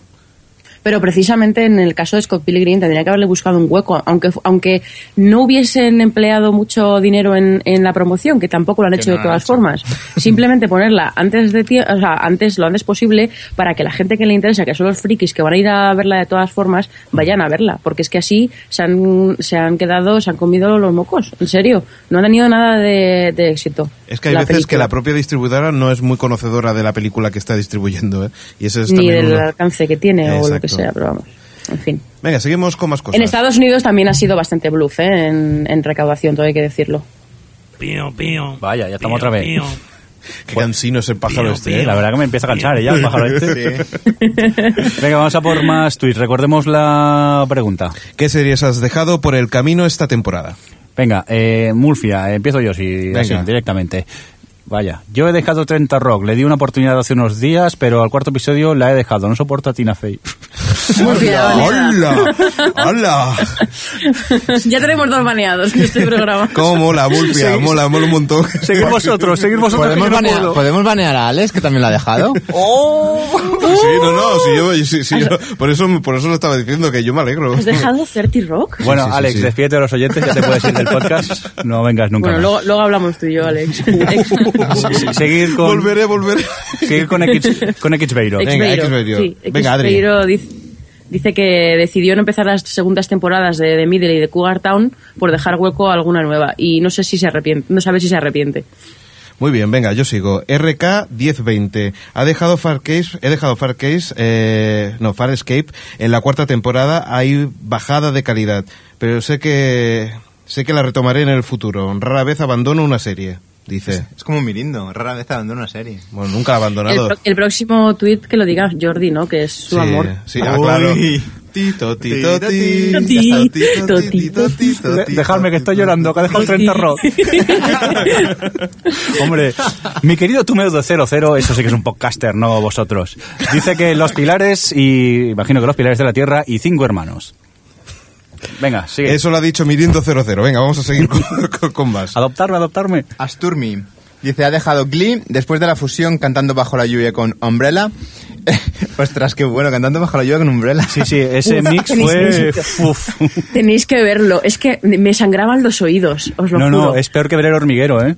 S4: Pero precisamente en el caso de Scott Pilgrim tendría que haberle buscado un hueco, aunque aunque no hubiesen empleado mucho dinero en, en la promoción, que tampoco lo han hecho
S5: no
S4: de todas
S5: hecho.
S4: formas. Simplemente ponerla antes de o sea, antes lo antes posible para que la gente que le interesa, que son los frikis que van a ir a verla de todas formas, vayan a verla, porque es que así se han se han quedado, se han comido los mocos, en serio, no han tenido nada de, de éxito.
S2: Es que hay veces que la propia distribuidora no es muy conocedora de la película que está distribuyendo, ¿eh? Y ese es
S4: ni del
S2: uno.
S4: alcance que tiene o lo que
S2: Exacto.
S4: Sea, pero vamos, en fin.
S2: Venga, seguimos con más cosas.
S4: En Estados Unidos también ha sido bastante bluff ¿eh? en, en recaudación, todo hay que decirlo.
S7: Pío, pío.
S3: Vaya, ya estamos
S7: Pío,
S3: otra vez.
S7: pío.
S2: Qué cansino es el pájaro este, ¿eh?
S3: La verdad que me empieza a cansar ¿eh? ya el pájaro este. Venga, vamos a por más tweets. Recordemos la pregunta.
S2: ¿Qué series has dejado por el camino esta temporada?
S3: Venga, eh, Murcia, empiezo yo, si
S2: Venga.
S3: así, directamente. Vaya, yo he dejado 30 Rock, le di una oportunidad hace unos días, pero al cuarto episodio la he dejado, no soporto a Tina Fey.
S2: ¡Hola! ¡Hola!
S4: ya tenemos dos baneados en este programa.
S2: ¿Cómo mola, Mulfia? Mola, mola un montón.
S3: Seguid vosotros, seguid vosotros.
S5: ¿Podemos
S3: no
S5: banear. ¿Podemos banear a Alex, que también lo ha dejado?
S2: Sí, no, no, si yo, si- si yo- por, eso, por eso lo estaba diciendo, que yo me alegro.
S4: ¿Has dejado 30 Rock?
S3: Bueno,
S2: Sí, sí,
S3: Alex,
S2: sí.
S3: despídete de los oyentes, ya te puedes ir del podcast. No vengas nunca
S4: Bueno,
S3: más.
S4: luego, luego hablamos tú y yo, Alex.
S3: Seguir con,
S2: Volveré, volveré.
S3: seguir con X, con Xbeiro.
S2: Venga,
S4: Expeiro. sí,
S2: Venga, Adri.
S4: Dice, dice que decidió no empezar las segundas temporadas de, de Middle y de Cougar Town por dejar hueco a alguna nueva y no sé si se arrepiente, no sabe si se arrepiente.
S2: Muy bien, venga, yo sigo. RK 1020. Ha dejado Far Case, he dejado Far Case, eh, no, Far Escape. En la cuarta temporada hay bajada de calidad, pero sé que sé que la retomaré en el futuro. Rara vez abandono una serie, dice.
S5: Es como un mirindo, rara vez abandona una serie.
S2: Bueno, nunca ha
S4: El,
S2: abandonado.
S4: pro- el próximo tweet que lo diga Jordi, ¿no? Que es su
S2: Sí,
S4: amor.
S2: Sí, ah, claro. Tito, tito,
S5: Tito,
S2: tito,
S4: tito,
S2: tito,
S4: tito,
S2: tito, tito,
S3: De-
S2: tito,
S3: Dejadme que estoy llorando, que ha dejado 30 rock. Hombre, mi querido Tumeo de 00, eso sí que es un podcaster, no vosotros. Dice que los pilares, y imagino que los pilares de la tierra, y cinco hermanos. Venga, sigue.
S2: Eso lo ha dicho Mirindo 00. Venga, vamos a seguir con, con- con más.
S3: Adoptarme, adoptarme.
S5: Asturmi. Dice, ha dejado Glee después de la fusión cantando bajo la lluvia con Umbrella. Ostras, qué bueno, cantando bajo la lluvia con Umbrella.
S3: Sí, sí, ese
S4: Uf,
S3: mix fue... uf.
S4: Tenéis que verlo. Es que me sangraban los oídos, os lo
S3: No,
S4: juro.
S3: no, es peor que ver el hormiguero, ¿eh?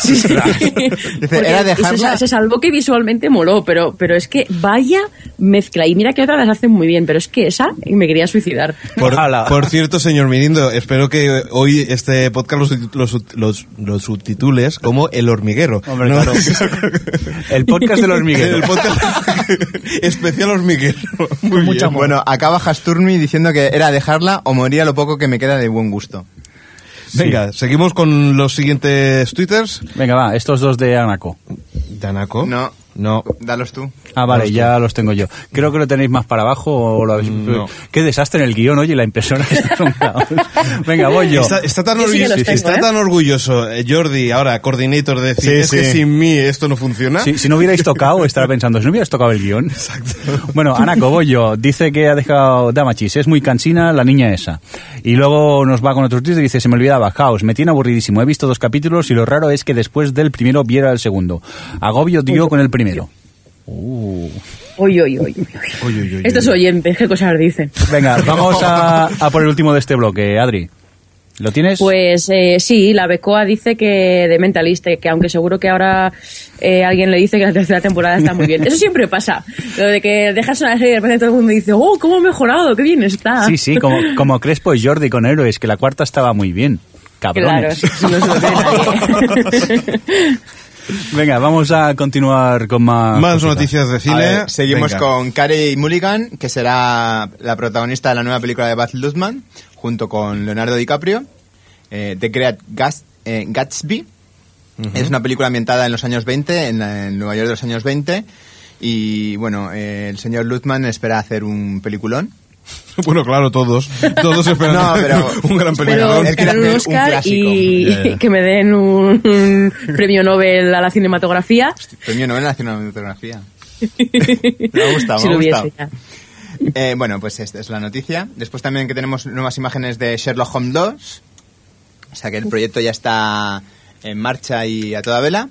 S4: Sí, sí. Porque
S5: era
S4: se,
S5: dejarla-
S4: se salvó que visualmente moló, pero, pero es que vaya mezcla. Y mira que otras las hacen muy bien, pero es que esa me quería suicidar.
S2: Por, por cierto, señor Mirindo, espero que hoy este podcast los, los, los, los subtitules como El Hormiguero.
S3: Hombre,
S2: ¿no?
S3: claro. El podcast del hormiguero.
S2: El podcast especial Hormiguero. Muy
S6: mucho
S2: bien.
S6: amor.
S5: Bueno, acaba Hasturmi diciendo que era dejarla o moría lo poco que me queda de buen gusto.
S2: Venga, seguimos con los siguientes twitters.
S3: Venga, va, estos dos de Anaco.
S2: Danaco.
S5: No.
S2: No.
S5: Dalos tú.
S3: Ah, vale, ya los tengo yo. Creo que lo tenéis más para abajo o lo habéis...
S2: No.
S3: Qué desastre en el guion, oye, la impresora es un caos. Venga, voy yo.
S2: Está, está tan,
S4: Yo sí que
S2: orgulloso,
S4: los tengo,
S2: está
S4: ¿eh?
S2: tan orgulloso eh, Jordi, ahora coordinator, de decir,
S5: Sí,
S2: es que sin mí esto no funciona.
S3: Si, si no hubierais tocado, estará pensando, si no hubierais tocado el guion. Bueno, Ana Cobollo dice que ha dejado Damachis, es muy cansina la niña esa. Y luego nos va con otros tweets y dice, se me olvidaba, House, me tiene aburridísimo, he visto dos capítulos y lo raro es que después del primero viera el segundo. Agobio dio con el primero.
S4: Uy. Uy, uy, uy, Estos oyentes, qué cosas dicen.
S3: Venga, vamos a, a por el último de este bloque, Adri. ¿Lo tienes?
S4: Pues eh, sí, la Becoa dice que de Mentalista, que aunque seguro que ahora eh, alguien le dice que la tercera temporada está muy bien. Eso siempre pasa. Lo de que dejas una serie y de repente todo el mundo dice, oh, cómo ha mejorado, qué bien está.
S3: Sí, sí, como, como Crespo y Jordi con Héroes, que la cuarta estaba muy bien.
S4: Claro,
S3: Cabrones.
S4: eso no se lo cree nadie.
S3: Venga, vamos a continuar con más...
S2: Más
S3: cositas.
S2: noticias de cine.
S5: ver, seguimos
S2: Venga.
S5: con Carey Mulligan, que será la protagonista de la nueva película de Baz Luhrmann, junto con Leonardo DiCaprio, eh, The Great eh, Gatsby. Es una película ambientada en los años 20, en, la- en Nueva York de los años 20. Y bueno, eh, el señor Luthman espera hacer un peliculón.
S2: Bueno, claro, todos. Todos esperan
S5: No, pero-
S2: un gran
S4: Pero ganar un Oscar y que me den un, un premio Nobel a la cinematografía.
S5: Premio Nobel de la cinematografía. Me ha gustado,
S4: si
S5: me ha gustado. Eh, bueno, pues esta es la noticia. Después también que tenemos nuevas imágenes de Sherlock Holmes 2. O sea que el proyecto ya está en marcha y a toda vela.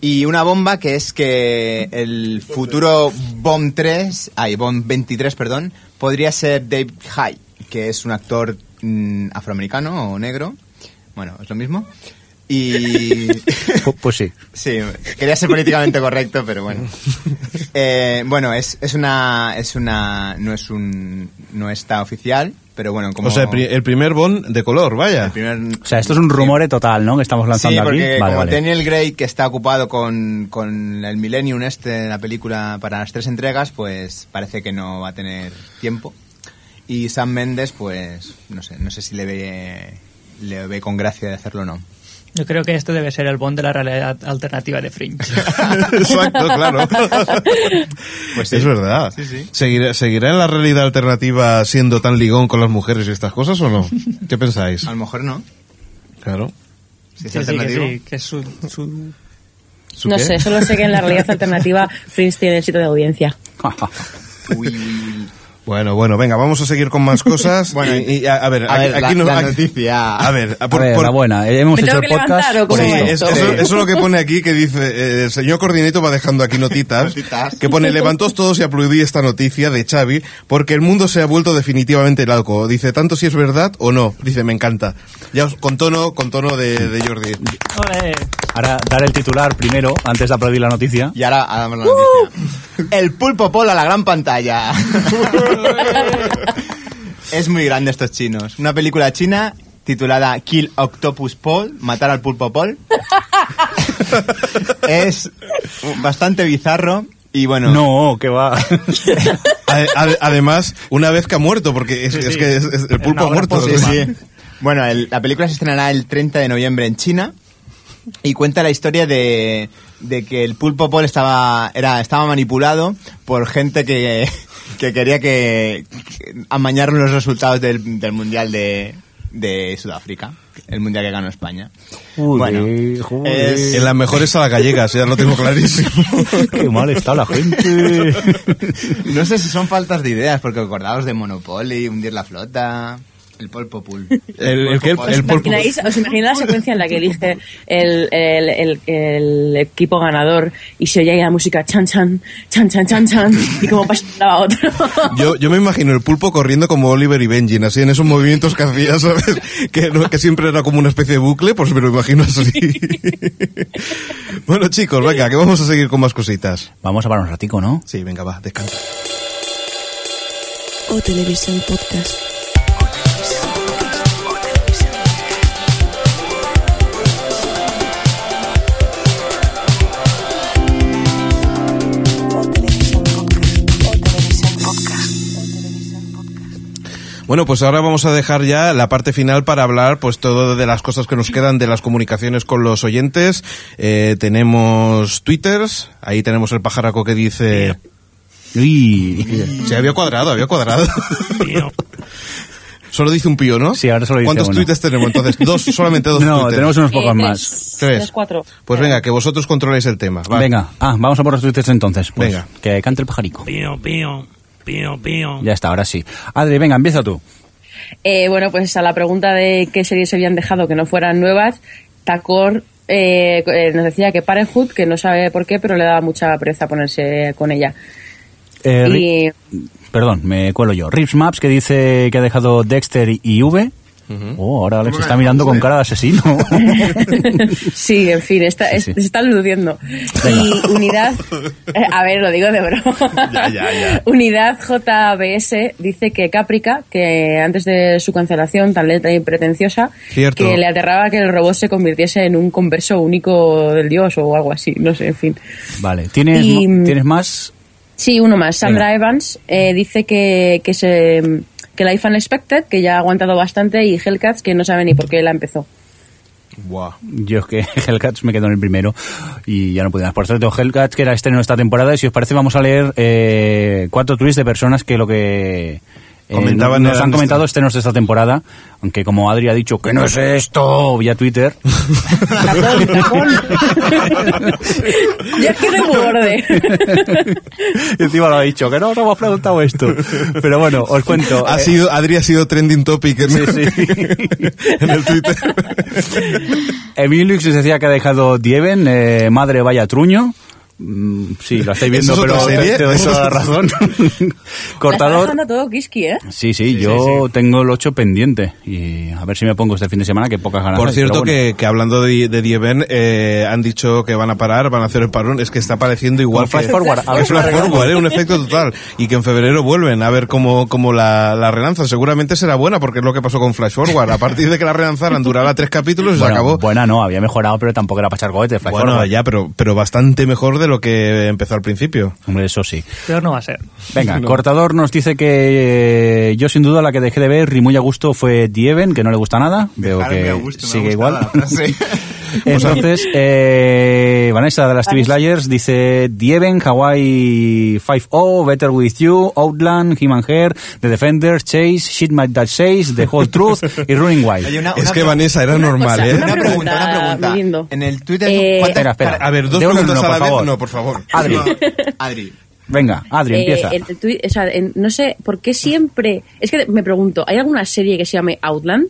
S5: Y una bomba que es que el futuro Bomb 3, ay, Bomb 23, perdón, podría ser Dave High, que es un actor mm, afroamericano o negro. Bueno, es lo mismo. Y...
S3: Pu- Pues sí.
S5: Sí, quería ser políticamente correcto, pero bueno. Eh, bueno, es, es una, es una, no es un, no está oficial, pero bueno, como
S2: O sea, el, pri- el primer Bond de color, vaya.
S5: el primer-
S3: O sea, esto es un rumore total, ¿no? Que estamos
S5: Sí,
S3: lanzando aquí.
S5: porque
S3: Vale,
S5: como
S3: vale.
S5: Daniel Gray, que está ocupado con, con el Millennium este, la película para las tres entregas, pues parece que no va a tener tiempo. Y Sam Mendes, pues, no sé, no sé si le ve, le ve con gracia de hacerlo o no.
S6: Yo creo que este debe ser el bond de la realidad alternativa de Fringe.
S2: Exacto, claro.
S5: Pues sí.
S2: Es verdad.
S5: Sí, sí.
S2: ¿Seguirá, ¿Seguirá en la realidad alternativa siendo tan ligón con las mujeres y estas cosas o no? ¿Qué pensáis?
S5: A lo mejor no.
S2: Claro.
S5: Si es
S6: Sí, sí, que
S5: alternativo.
S6: sí, que es su, su-
S2: ¿Su
S4: No
S2: qué?
S4: sé, solo sé que en la realidad alternativa Fringe tiene éxito de audiencia.
S5: Uy, uy, uy.
S2: Bueno, bueno, venga, vamos a seguir con más cosas.
S5: Bueno,
S2: y, y, a, a ver,
S5: A
S2: aquí,
S5: ver,
S2: aquí
S5: la,
S2: no-
S5: la noticia.
S2: A ver,
S3: A
S2: por-
S3: ver,
S2: por-
S3: la buena. Hemos
S4: ¿Me
S3: hecho el podcast. por
S2: Sí, es- eso, eso es lo que pone aquí, que dice, eh, el señor Coordinator va dejando aquí notitas,
S5: Notitas.
S2: que pone, levantós todos y aplaudí esta noticia de Xavi, porque el mundo se ha vuelto definitivamente loco. Dice, tanto si es verdad o no. Dice, me encanta. Ya os- con tono, con tono de, de Jordi.
S6: Ole.
S3: Ahora, dar el titular primero, antes de aplaudir la noticia.
S5: Y ahora hagamos la noticia. El pulpo polo a la gran pantalla. es muy grande estos chinos. Una película china titulada Kill Octopus Paul, matar al pulpo Paul. es bastante bizarro y bueno.
S3: No, que va.
S2: Ade- ade- Además, una vez que ha muerto, porque es, es que es- es- el pulpo ha muerto.
S5: Sí, sí. Bueno, el- la película se estrenará el 30 de noviembre en China y cuenta la historia de, de que el pulpo Paul estaba, era, estaba manipulado por gente que, que quería que, que amañar los resultados del, del Mundial de, de Sudáfrica, el Mundial que ganó España. bueno, es-
S2: En las mejores a las gallegas, ya lo tengo clarísimo.
S3: Qué mal está la gente.
S5: no sé si son faltas de ideas, porque acordaos de Monopoly, hundir la flota, el pulpo pool.
S2: El- el que el- pulpo-
S4: ¿Imagináis- ¿Os imagináis la secuencia en la que elige el, el, el- el equipo ganador y se oye ahí la música chan chan, chan chan chan chan y como pasa de un lado a otro?
S2: Yo, yo me imagino el pulpo corriendo como Oliver y Benji, así en esos movimientos que hacía, ¿sabes? Que, no- que siempre era como una especie de bucle, pues me lo imagino así. bueno, chicos, venga, que vamos a seguir con más cositas.
S3: Vamos a parar un ratico, ¿no?
S2: Sí, venga, va, descansa.
S10: O Televisión Podcast.
S2: Bueno, pues ahora vamos a dejar ya la parte final para hablar, pues todo de las cosas que nos quedan de las comunicaciones con los oyentes. Eh, tenemos twitters, ahí tenemos el pajaraco que dice...
S3: Uy.
S2: Sí, había cuadrado, había cuadrado.
S7: Pío.
S2: Solo dice un pío, ¿no?
S3: Sí, ahora solo dice
S2: ¿Cuántos twitters tenemos entonces? Dos, solamente dos
S3: No, tenemos unos pocos
S4: Eh,
S3: más.
S4: tres,
S2: Tres.
S4: cuatro.
S2: Pues venga, que vosotros controléis el tema. va.
S3: Venga, ah, vamos a por los twitters entonces. Pues,
S2: Venga.
S3: Que cante el pajarico.
S7: Pío, pío. Pío, pío.
S3: Ya está, ahora sí. Adri, venga, empieza tú.
S4: Eh, bueno, pues a la pregunta de qué series se habían dejado que no fueran nuevas, Tacor eh, eh, nos decía que Parenthood, que no sabe por qué, pero le daba mucha pereza ponerse con ella.
S3: Eh,
S4: Y
S3: Perdón, me cuelo yo. Rips Maps que dice que ha dejado Dexter y V. Oh, ahora Alex
S5: ¿Cómo
S3: está mirando con
S5: V?
S3: cara de asesino.
S4: sí, en fin, está,
S3: sí.
S4: se está luciendo. Y Unidad, eh, a ver, lo digo de broma.
S2: Ya, ya, ya.
S4: Unidad JBS dice que Caprica, que antes de su cancelación tan lenta y pretenciosa,
S2: Cierto.
S4: que le aterraba que el robot se convirtiese en un converso único del dios o algo así, no sé, en fin.
S3: vale, ¿tienes,
S4: Y-
S3: ¿tienes más?
S4: Sí, uno más. Sandra
S3: Venga.
S4: Evans eh, dice que, que, se, que Life Unexpected, que ya ha aguantado bastante, y Hellcats, que no sabe ni por qué la empezó.
S2: Buah.
S3: Yo es que Hellcats me quedo en el primero y ya no pude más. Por cierto, Hellcats, que era estreno esta temporada, y si os parece vamos a leer eh, cuatro tweets de personas que lo que... eh,
S2: Comentaban
S3: nos han comentado
S2: esto.
S3: estrenos de esta temporada, aunque como Adri ha dicho que no es esto vía Twitter,
S4: muy borde.
S3: y encima lo ha dicho, que no os hemos preguntado esto. Pero bueno, os cuento.
S2: Ha
S3: eh,
S2: sido, Adri ha sido trending topic en,
S3: Sí, sí.
S2: en el Twitter.
S3: Emilix decía que ha dejado Dieven, eh, madre vaya truño. Mm, sí, lo estáis viendo,
S2: ¿Eso es
S3: pero te,
S2: serie?
S3: te doy toda la razón.
S4: La está
S3: Cortador.
S4: dejando todo Kiski, ¿eh?
S3: Sí, sí, yo tengo el 8 pendiente. Y a ver si me pongo este fin de semana, que pocas ganas
S2: Por cierto,
S3: bueno.
S2: que, que hablando de, de Dieven, eh, han dicho que van a parar, van a hacer el parón. Es que está pareciendo igual
S3: flash
S2: que...
S3: forward, a ver
S2: Es flash forward, ¿eh? un efecto total. Y que en febrero vuelven a ver cómo, cómo la, la relanzan. Seguramente será buena, porque es lo que pasó con Flash Forward. A partir de que la relanzaran, duraba tres capítulos y
S3: Bueno,
S2: se acabó.
S3: Buena no, había mejorado, pero tampoco era para echar cohetes. Flash
S2: Bueno,
S3: forward.
S2: ya, pero, pero bastante mejor de lo que empezó al principio.
S3: Hombre, eso sí.
S6: Peor no va a ser.
S3: Venga, Cortador nos dice que eh, yo sin duda la que dejé de ver y muy a gusto fue Dieven, que no le gusta nada. Veo
S5: Dejarme
S3: que
S5: a gusto,
S3: sigue igual. Entonces, eh, Vanessa de las TV Slayers dice Dieven, Hawaii 5-0, Better With You, Outland, Human Hair, The Defenders, Chase, Shit My Dad 6, The Whole Truth y Running Wild.
S5: Una-
S2: Es que Vanessa era
S4: Una
S2: normal,
S4: cosa,
S2: ¿eh?
S4: una
S5: pregunta, una
S4: pregunta, lindo.
S5: En el Twitter...
S4: Eh,
S5: ¿cuántas-
S3: Espera, espera.
S2: A ver, dos preguntas
S3: uno,
S2: a la
S3: por
S2: vez.
S3: favor.
S2: No, por favor.
S3: Adri,
S5: Adri.
S3: venga, Adri,
S4: Eh,
S3: empieza.
S4: en el twi- o sea, en- no sé por qué siempre. Es que me pregunto, ¿hay alguna serie que se llame Outland?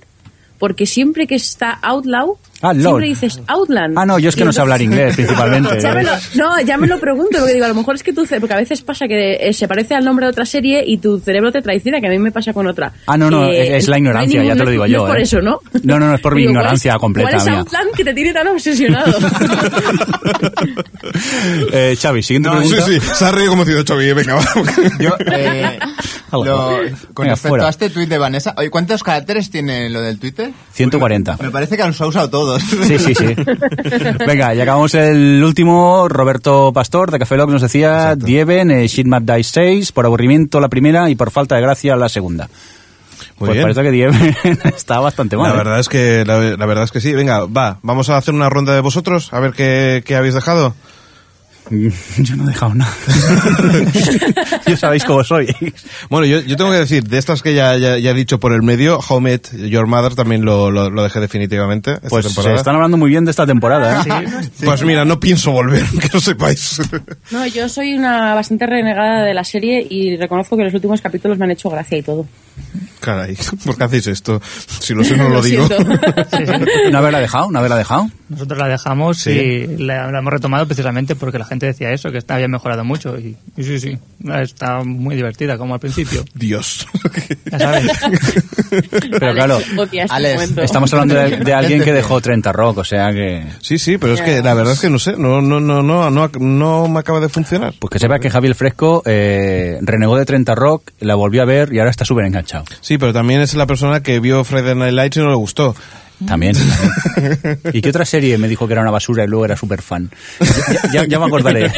S4: Porque siempre que está Outlaw,
S3: Outlaw.
S4: siempre dices Outland.
S3: Ah, no, yo es que
S4: Y
S3: no sé hablar inglés, principalmente.
S4: Ya me lo- no, ya me lo pregunto, porque digo, a lo mejor es que tu ce- porque a veces pasa que eh, se parece al nombre de otra serie y tu cerebro te traiciona, que a mí me pasa con otra.
S3: Ah, no, no,
S4: Eh,
S3: es, es la
S4: no
S3: ignorancia,
S4: ningún-
S3: ya te lo digo
S4: no
S3: yo.
S4: es por
S3: ¿eh?
S4: eso, ¿no?
S3: No, no, no, es por mi
S4: Digo, ¿cuál
S3: ignorancia
S4: es-
S3: completa
S4: ¿Cuál es
S3: mía.
S4: Outland que te tiene tan obsesionado?
S3: Eh, Xavi, siguiente
S5: No,
S2: Sí,
S3: pregunta.
S2: sí, se ha reído como si Chavi, venga, va.
S5: Yo, eh, lo- con
S3: Venga,
S5: respecto
S3: fuera.
S5: a este tuit de Vanessa, ¿cuántos caracteres tiene lo del Twitter?
S3: 140.
S5: Me parece que los ha usado todos.
S3: Sí, sí, sí. Venga, y acabamos el último. Roberto Pastor de Café Lock nos decía Dieven, eh, Shit Map Dice 6, por aburrimiento la primera y por falta de gracia la segunda.
S2: Muy
S3: pues
S2: bien.
S3: parece que Dieven está bastante mal.
S2: La
S3: ¿eh?
S2: verdad es que la, la verdad es que sí. Venga, va, vamos a hacer una ronda de vosotros a ver qué, qué habéis dejado.
S3: Yo no he dejado nada. ya sabéis cómo soy.
S2: Bueno, yo, yo tengo que decir, de estas que ya, ya, ya he dicho por el medio, How Met Your Mother también lo, lo, lo dejé definitivamente. Esta
S3: Pues se
S2: temporada.
S3: están hablando muy bien de esta temporada. ¿eh?
S2: Pues mira, no pienso volver, que lo sepáis.
S4: No, yo soy una bastante renegada de la serie y reconozco que los últimos capítulos me han hecho gracia y todo.
S2: Caray, ¿por qué hacéis esto? Si lo sé, no lo, digo.
S4: siento.
S6: Sí, sí.
S3: ¿No haberla dejado? ¿No haberla dejado?
S6: Nosotros la dejamos
S2: Sí.
S6: y la, la hemos retomado precisamente porque la gente decía eso, que había mejorado mucho. Y, y sí, sí, está muy divertida, como al principio.
S2: Dios.
S6: Ya sabes.
S3: Pero claro,
S5: Alex,
S3: estamos hablando de, de alguien que dejó 30 Rock, o sea que...
S2: Sí, sí, pero es que la verdad es que no sé, no, no, no, no, no, no me acaba de funcionar.
S3: Pues que sepa que Javier Fresco eh, renegó de 30 Rock, la volvió a ver y ahora está súper enganchado.
S2: Sí, pero también es la persona que vio Friday Night Lights y no le gustó.
S3: También. ¿Y qué otra serie me dijo que era una basura y luego era súper fan? Ya, ya- ya me acordaré.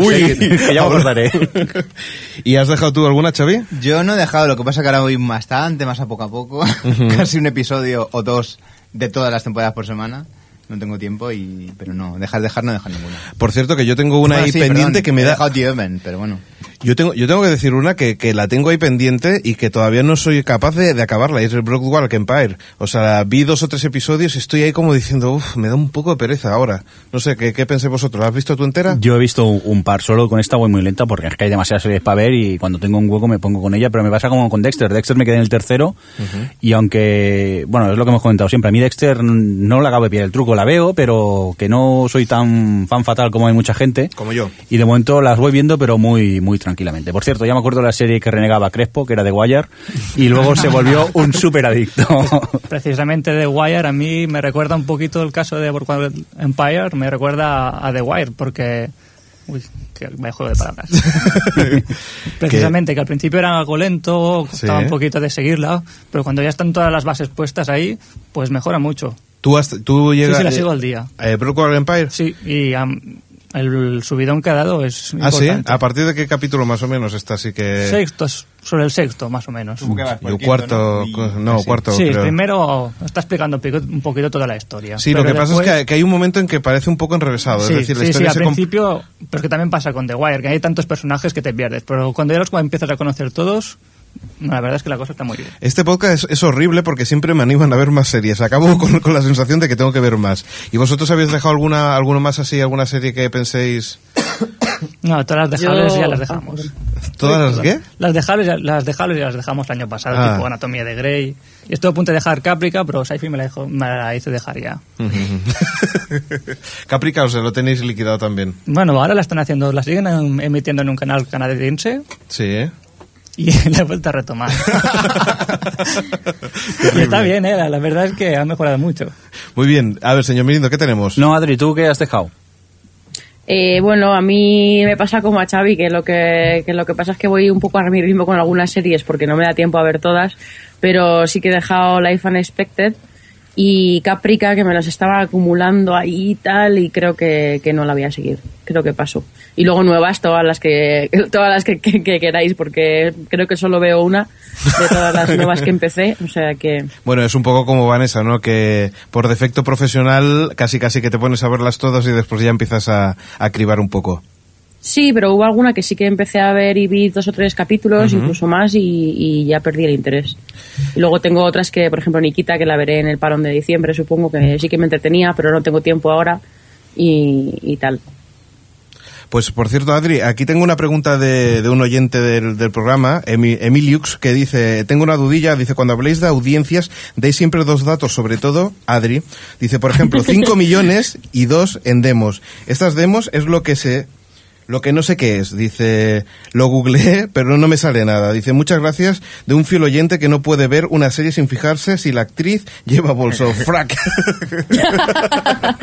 S2: Uy.
S3: seguid, que ya me acordaré.
S2: ¿Y has dejado tú alguna, Xavi?
S5: Yo no he dejado, lo que pasa que ahora voy bastante, más a poco a poco. Casi un episodio o dos de todas las temporadas por semana. No tengo tiempo y... Pero no, dejar, dejar, no dejar ninguna.
S2: Por cierto, que yo tengo una
S5: Bueno,
S2: ahí
S5: sí,
S2: pendiente
S5: perdón,
S2: que me
S5: he
S2: da...
S5: dejado pero bueno.
S2: Yo tengo, yo tengo que decir una que, que la tengo ahí pendiente y que todavía no soy capaz de, de acabarla, y es el Broadwalk Empire. O sea, vi dos o tres episodios y estoy ahí como diciendo, uff, me da un poco de pereza ahora. No sé, ¿qué, qué pensáis vosotros? ¿La has visto tú entera?
S3: Yo he visto un par solo con esta voy muy lenta porque es que hay demasiadas series para ver y cuando tengo un hueco me pongo con ella, pero me pasa como con Dexter. Dexter me quedé en el tercero y aunque, bueno, es lo que hemos comentado siempre, a mí Dexter no la acabo de pillar el truco, la veo, pero que no soy tan fan fatal como hay mucha gente.
S2: Como yo.
S3: Y de momento las voy viendo, pero muy muy tranquilamente. Por cierto, ya me acuerdo de la serie que renegaba Crespo, que era de Wire, y luego se volvió un súper adicto.
S6: Precisamente The Wire a mí me recuerda un poquito el caso de Boardwalk Empire, me recuerda a, The Wire porque... Uy, que me juego de palabras. Precisamente que al principio era algo lento, costaba
S2: Sí.
S6: un poquito de seguirla, pero cuando ya están todas las bases puestas ahí, pues mejora mucho.
S2: ¿Tú, has, tú llegas...
S6: sí, la sigo al día.
S2: Eh, Empire?
S6: Sí, y el subidón que ha dado es
S2: Ah, sí. ¿A partir de qué capítulo más o menos está? Así que...
S6: Sexto, es sobre el sexto, más o menos.
S5: Vas por el
S2: cuarto, no,
S5: sí.
S2: cuarto,
S6: Sí,
S2: creo.
S6: primero está explicando un poquito, toda la historia.
S2: Sí, lo que pasa es que, que hay un momento en que parece un poco enrevesado.
S6: Sí,
S2: es decir, la
S6: sí, sí,
S2: historia
S6: al principio, pero es que también pasa con The Wire, que hay tantos personajes que te pierdes, pero cuando ya los empiezas a conocer todos, la verdad es que la cosa está muy bien.
S2: Este podcast es, es horrible porque siempre me animan a ver más series. Acabo con, con la sensación de que tengo que ver más. ¿Y vosotros habéis dejado alguna alguno más así, alguna serie que penséis...
S6: No, todas las dejables
S4: Yo-
S6: ya las dejamos.
S2: ¿Todas las qué?
S6: Las dejables, las dejables ya las dejamos el año pasado,
S2: Ah.
S6: tipo Anatomía de Grey. Y estuve a punto de dejar Caprica, pero Sci-Fi me la, dejó- me la hizo dejar ya.
S2: Caprica, o sea, lo tenéis liquidado también.
S6: Bueno, ahora la están haciendo, la siguen em- emitiendo en un canal canadiense
S2: Sí, ¿eh?
S6: y la he vuelto a retomar. y está bien, ¿eh? la, la verdad es que ha mejorado mucho.
S2: Muy bien. A ver, señor Mirindo, ¿qué tenemos?
S3: No, Adri, ¿tú qué has dejado?
S4: Eh, bueno, a mí me pasa como a Xavi, que lo que, que lo que pasa es que voy un poco a mi ritmo con algunas series porque no me da tiempo a ver todas, pero sí que he dejado Life Unexpected y Caprica que me las estaba acumulando ahí y tal y creo que, que no la voy a seguir creo que pasó y luego nuevas todas las que todas las que, que- que queráis porque creo que solo veo una de todas las nuevas que empecé o sea que
S2: Bueno, es un poco como Vanessa, ¿no? Que por defecto profesional casi casi que te pones a verlas todas y después ya empiezas a, a cribar un poco.
S4: Sí pero hubo alguna que sí que empecé a ver y vi dos o tres capítulos incluso más y, y ya perdí el interés. Y luego tengo otras que por ejemplo Nikita que la veré en el parón de diciembre supongo que sí que me entretenía pero no tengo tiempo ahora y, y tal.
S2: Pues por cierto, Adri, aquí tengo una pregunta de, de un oyente del, del programa, Emi- Emiliux, que dice, tengo una dudilla, dice, cuando habléis de audiencias, deis siempre dos datos, sobre todo, Adri, dice, por ejemplo, 5 millones y dos en demos. Estas demos es lo que se... Lo que no sé qué es, dice, lo googleé, pero no me sale nada. Dice, muchas gracias de un fiel oyente que no puede ver una serie sin fijarse si la actriz lleva bolso. Frac.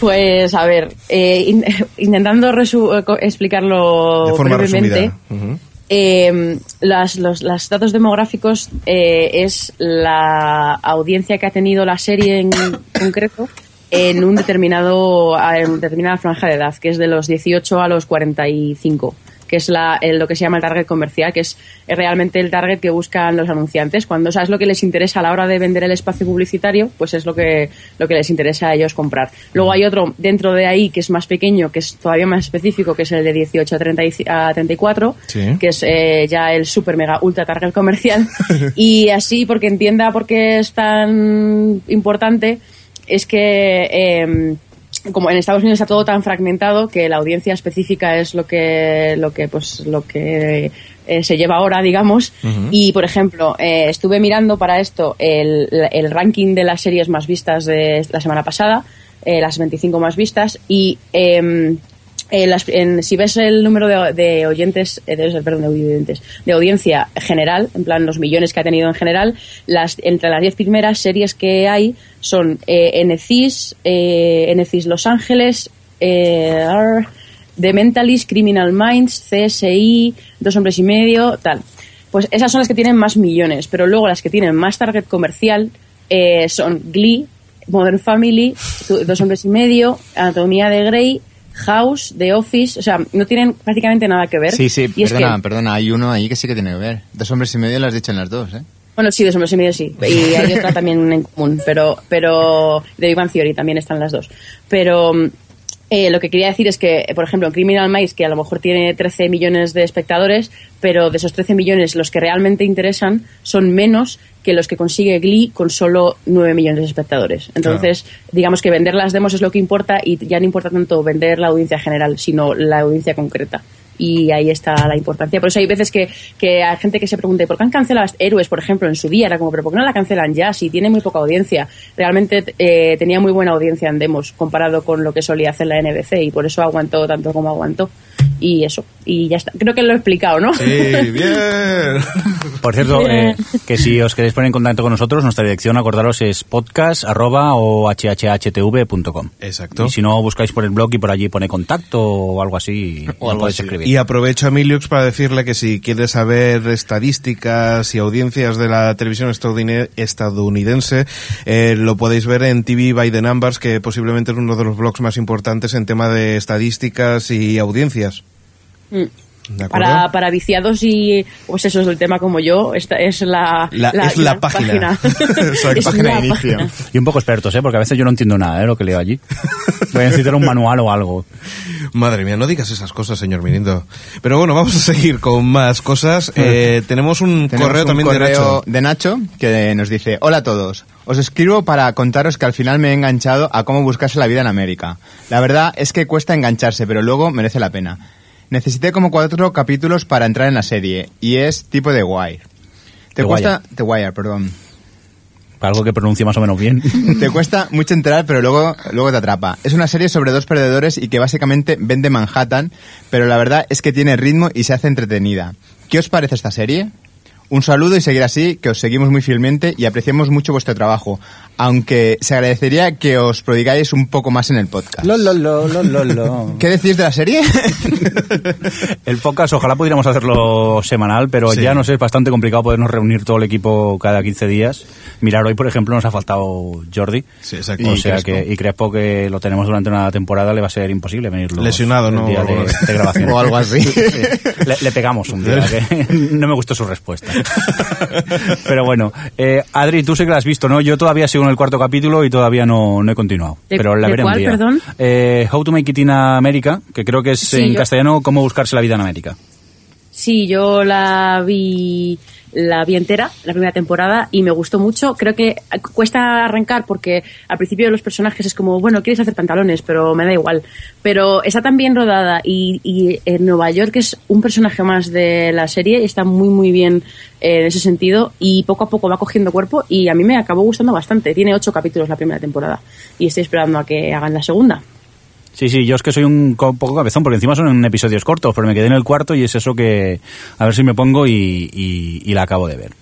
S4: Pues a ver, eh, in- intentando resu- eh, explicarlo
S2: de forma
S4: brevemente.
S2: Ujú.
S4: eh, las, los las datos demográficos eh, es la audiencia que ha tenido la serie en concreto en un determinado en una determinada franja de edad, que es de los 18 a los 45 que es la, el- lo que se llama el target comercial, que es realmente el target que buscan los anunciantes. Cuando sabes lo que les interesa a la hora de vender el espacio publicitario, pues es lo que, lo que les interesa a ellos comprar. Luego hay otro dentro de ahí que es más pequeño, que es todavía más específico, que es el de 18 a, 30 y- a 34,
S2: Sí.
S4: que es eh, ya el super mega ultra target comercial. y así, porque entienda por qué es tan importante, es que eh, como en Estados Unidos está todo tan fragmentado que la audiencia específica es lo que lo que pues lo que eh, se lleva ahora digamos. Y por ejemplo eh, estuve mirando para esto el, el ranking de las series más vistas de la semana pasada eh, las 25 más vistas y em, eh, las- en- si ves el número de, de oyentes, eh, de, perdón, de oyentes, de audiencia general, en plan los millones que ha tenido en general, las, entre las 10 primeras series que hay son eh, NCIS, eh, NCIS Los Ángeles, eh, The Mentalist, Criminal Minds, CSI, Dos Hombres y Medio, tal. Pues esas son las que tienen más millones, pero luego las que tienen más target comercial son Glee, Modern Family, Dos Hombres y Medio, Anatomía de Grey, House, The Office, o sea, no tienen prácticamente nada que ver.
S5: Sí, sí,
S4: Y es
S5: perdona,
S4: que-
S5: perdona, hay uno ahí que sí que tiene que ver. Dos hombres y medio lo has dicho en las dos, ¿eh?
S4: Bueno, sí, Dos Hombres y Medio sí. Y hay otra también en común, pero, pero de Big Bang Theory también están las dos. Pero eh, lo que quería decir es que, por ejemplo, Criminal Minds, que a lo mejor tiene 13 millones de espectadores, pero de esos 13 millones los que realmente interesan son menos que los que consigue Glee con solo 9 millones de espectadores. Entonces, digamos que vender las demos es lo que importa y ya no importa tanto vender la audiencia general, sino la audiencia concreta. Y ahí está la importancia. Por eso hay veces que, que hay gente que se pregunta, ¿por qué han cancelado Héroes, por ejemplo, en su día? Era como, ¿pero por qué no la cancelan ya? Si tiene muy poca audiencia. Realmente eh, tenía muy buena audiencia en demos comparado con lo que solía hacer la NBC y por eso aguantó tanto como aguantó. Y eso. Y ya está. Creo que lo he explicado, ¿no?
S2: Sí, bien.
S3: Por cierto, eh, que si os queréis poner en contacto con nosotros, nuestra dirección, acordaros, es podcast arroba o hhhtv.com.
S2: Exacto.
S3: Y si no, buscáis por el blog y por allí pone contacto o algo así, y
S5: O algo
S3: podéis
S5: así.
S3: escribir.
S2: Y aprovecho a Emiliux para decirle que si quiere saber estadísticas y audiencias de la televisión estadounid- estadounidense, eh, lo podéis ver en TV by the Numbers, que posiblemente es uno de los blogs más importantes en tema de estadísticas y audiencias.
S4: Mm. Para, para viciados y pues eso es el tema como yo, esta es la,
S2: La- es la página.
S4: Es
S5: de inicio.
S4: página.
S3: Y un poco expertos, ¿eh? porque a veces yo no entiendo nada de lo que leo allí. Voy a necesitar un manual o algo.
S2: Madre mía, no digas esas cosas, señor Mirindo. Pero bueno, vamos a seguir con más cosas. Eh, tenemos un
S5: Tenemos
S2: correo
S5: un
S2: también
S5: correo
S2: de Nacho.
S5: de Nacho que nos dice, hola a todos, os escribo para contaros que al final me he enganchado a cómo buscarse la vida en América. La verdad es que cuesta engancharse, pero luego merece la pena. Necesité como cuatro capítulos para entrar en la serie, y es tipo de Wire. Te
S3: The
S5: cuesta... The Wire, perdón.
S3: Algo que pronuncie más o menos bien.
S5: Te cuesta mucho entrar, pero luego, luego te atrapa. Es una serie sobre dos perdedores y que básicamente vende Manhattan, pero la verdad es que tiene ritmo y se hace entretenida. ¿Qué os parece esta serie? Un saludo y seguir así, que os seguimos muy fielmente y apreciamos mucho vuestro trabajo. Aunque se agradecería que os prodigáis un poco más en el podcast.
S3: Lo, lo, lo, lo, lo, lo.
S5: ¿Qué decís de la serie?
S3: El podcast, ojalá pudiéramos hacerlo semanal, pero
S2: Sí.
S3: ya no sé, es bastante complicado podernos reunir todo el equipo cada 15 días. Mirar, hoy, por ejemplo, nos ha faltado Jordi.
S2: Sí, exacto.
S3: O
S2: Y
S3: sea
S2: Crespo.
S3: que, y Crespo, que lo tenemos durante una temporada, le va a ser imposible venir
S2: Lesionado, ¿no?
S3: día de, de grabación.
S5: O algo así.
S3: Sí. Le, le pegamos un día, que no me gustó su respuesta. Pero bueno, eh, Adri, tú sé que la has visto, ¿no? Yo todavía sigo en el cuarto capítulo y todavía no, no he continuado.
S4: ¿De-
S3: pero la veré un día.
S4: perdón?
S3: Eh, How to Make It in America, que creo que es
S4: Sí,
S3: en
S4: yo-
S3: castellano Cómo buscarse la vida en América.
S4: Sí, yo la vi la vi entera, la primera temporada, y me gustó mucho. Creo que cuesta arrancar porque al principio los personajes es como, bueno, quieres hacer pantalones, pero me da igual. Pero está tan bien rodada y, y en Nueva York es un personaje más de la serie y está muy, muy bien eh, en ese sentido y poco a poco va cogiendo cuerpo y a mí me acabó gustando bastante. Tiene ocho capítulos la primera temporada y estoy esperando a que hagan la segunda.
S3: Sí, sí, yo es que soy un co- poco cabezón, porque encima son en episodios cortos, pero me quedé en el cuarto y es eso que a ver si me pongo y, y- y la acabo de ver.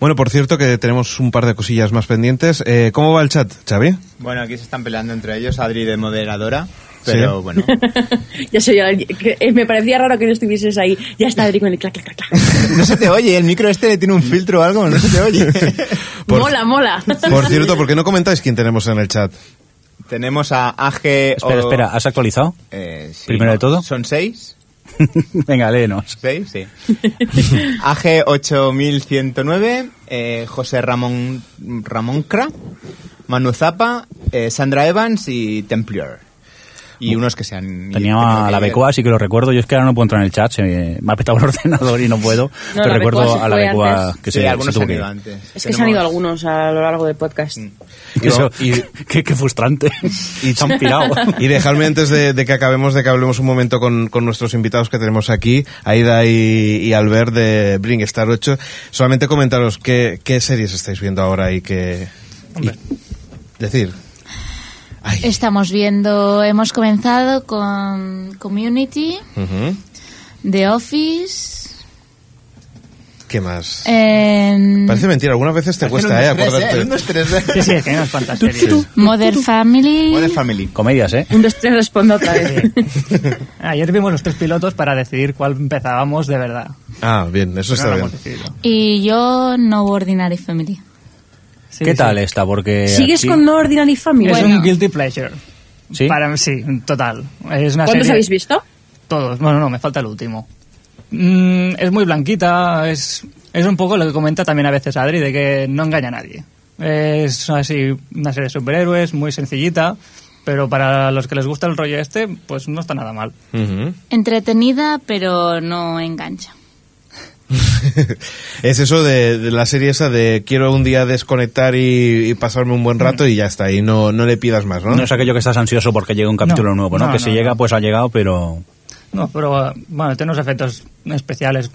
S2: Bueno, por cierto que tenemos un par de cosillas más pendientes. Eh, ¿Cómo va el chat, Xavi?
S5: bueno, aquí se están peleando entre ellos, Adri de moderadora, pero
S2: Sí.
S5: bueno.
S4: ya sé, yo, eh, me parecía raro que no estuvieses ahí. Ya está Adri con el clac, clac, clac.
S5: No se te oye, el micro este tiene un filtro o algo, no se te oye.
S2: Por-
S4: mola, mola.
S2: Por cierto, ¿por qué no comentáis quién tenemos en el chat?
S5: Tenemos a AG...
S3: Espera, espera, ¿has actualizado?
S5: Eh, sí,
S3: Primero de todo.
S5: Son seis.
S3: Venga, léenos.
S5: ¿Seis? Sí. AG 8109, eh, José Ramón Ramón Cra, Manu Zapa, eh, Sandra Evans y Templier. Y unos que se han...
S3: Tenía
S5: tenido
S3: a
S5: que
S3: la
S5: ir.
S3: Becua, sí que lo recuerdo. Yo es que ahora no puedo entrar en el chat, se me, me ha petado el ordenador y no puedo. pero recuerdo a la
S4: antes.
S3: que
S5: Sí,
S3: se,
S5: algunos
S3: se
S5: han ido antes.
S4: Es que se han ido algunos a lo largo del podcast.
S3: Eso,
S2: Y-
S3: qué, qué frustrante. Y se han pirado.
S2: Y dejarme antes de, de que acabemos, de que hablemos un momento con, con nuestros invitados que tenemos aquí, Aida y, y Albert de Bring Star 8, solamente comentaros qué, qué series estáis viendo ahora y qué... y decir... Ay,
S10: Estamos viendo, hemos comenzado con Community,
S2: ujú.
S10: The Office.
S2: ¿Qué más?
S10: em,
S2: Parece mentira, algunas veces te cuesta, ¿eh? Acordarte.
S5: Dos, tres, eh.
S6: Sí, sí, es que hay unas cuantas series.
S10: Mother Family.
S5: Modern Family.
S3: Comedias, ¿eh?
S4: Un, dos, tres, respondo otra vez.
S6: Ayer vimos los tres pilotos para decidir cuál empezábamos de verdad.
S2: Ah, bien, eso está
S6: no lo
S2: bien.
S10: Y yo No Ordinary Family.
S6: Sí,
S3: ¿Qué
S6: sí.
S3: tal esta? Porque
S4: ¿Sigues
S3: aquí-
S4: con No Ordinary Family?
S6: Es
S10: Bueno.
S6: un guilty pleasure.
S3: ¿Sí?
S6: Para, sí, total. Es una
S4: ¿Cuántos
S6: serie-
S4: habéis visto?
S6: Todos. Bueno, no, me falta el último. Mm, es muy blanquita, es, es un poco lo que comenta también a veces Adri, de que no engaña a nadie. Es así una serie de superhéroes, muy sencillita, pero para los que les gusta el rollo este, pues no está nada mal.
S10: Entretenida, pero no engancha.
S2: es eso de, de la serie esa de quiero un día desconectar y, y pasarme un buen rato y ya está, y no, no le pidas más, ¿no?
S3: No es aquello que estás ansioso porque llega un capítulo
S6: No,
S3: nuevo, ¿no?
S6: no,
S3: que
S6: no,
S3: si
S6: no.
S3: llega, pues ha llegado, pero...
S6: No, pero bueno, tiene unos efectos especiales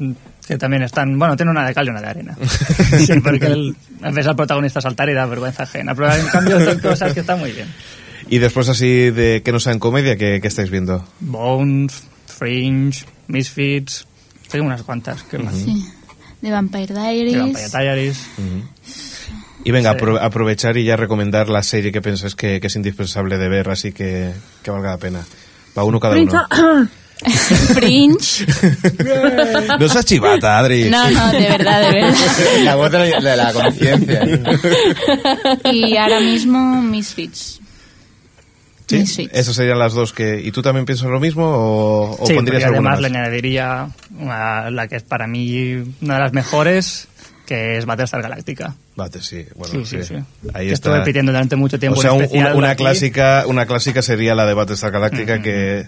S6: que también están. Bueno, tiene una de cal y una de arena. Sí, porque el, ves al protagonista saltar y da vergüenza ajena. Pero en cambio, son cosas que están muy bien.
S2: Y después así de que no sea en comedia, ¿qué, qué estáis viendo?
S6: Bones, Fringe, Misfits. Tengo unas cuantas. ¿Qué más?
S10: Sí. The Vampire Diaries.
S6: The Vampire Diaries.
S2: Y venga,
S6: Sí.
S2: apro- aprovechar y ya recomendar la serie que pensáis que, que es indispensable de ver, así que, que valga la pena. Va uno cada uno.
S10: Fringe.
S2: No seas chivata, Adri.
S10: No, no, de verdad, de verdad.
S5: La voz de la, de la conciencia.
S10: Y ahora mismo Misfits.
S2: ¿Sí?
S10: Misfits.
S2: Esas serían las dos que... ¿Y tú también piensas lo mismo o, o
S6: sí,
S2: pondrías alguna
S6: además
S2: más?
S6: le añadiría una- la que es para mí una de las mejores, que es Battlestar Galactica.
S2: Bate, sí, bueno,
S6: Sí,
S2: sí.
S6: sí, sí.
S2: Ahí
S6: Que
S2: está.
S6: estuve pidiendo durante mucho tiempo
S2: O sea,
S6: un
S2: una, una clásica, una clásica sería la de Battlestar Galáctica que...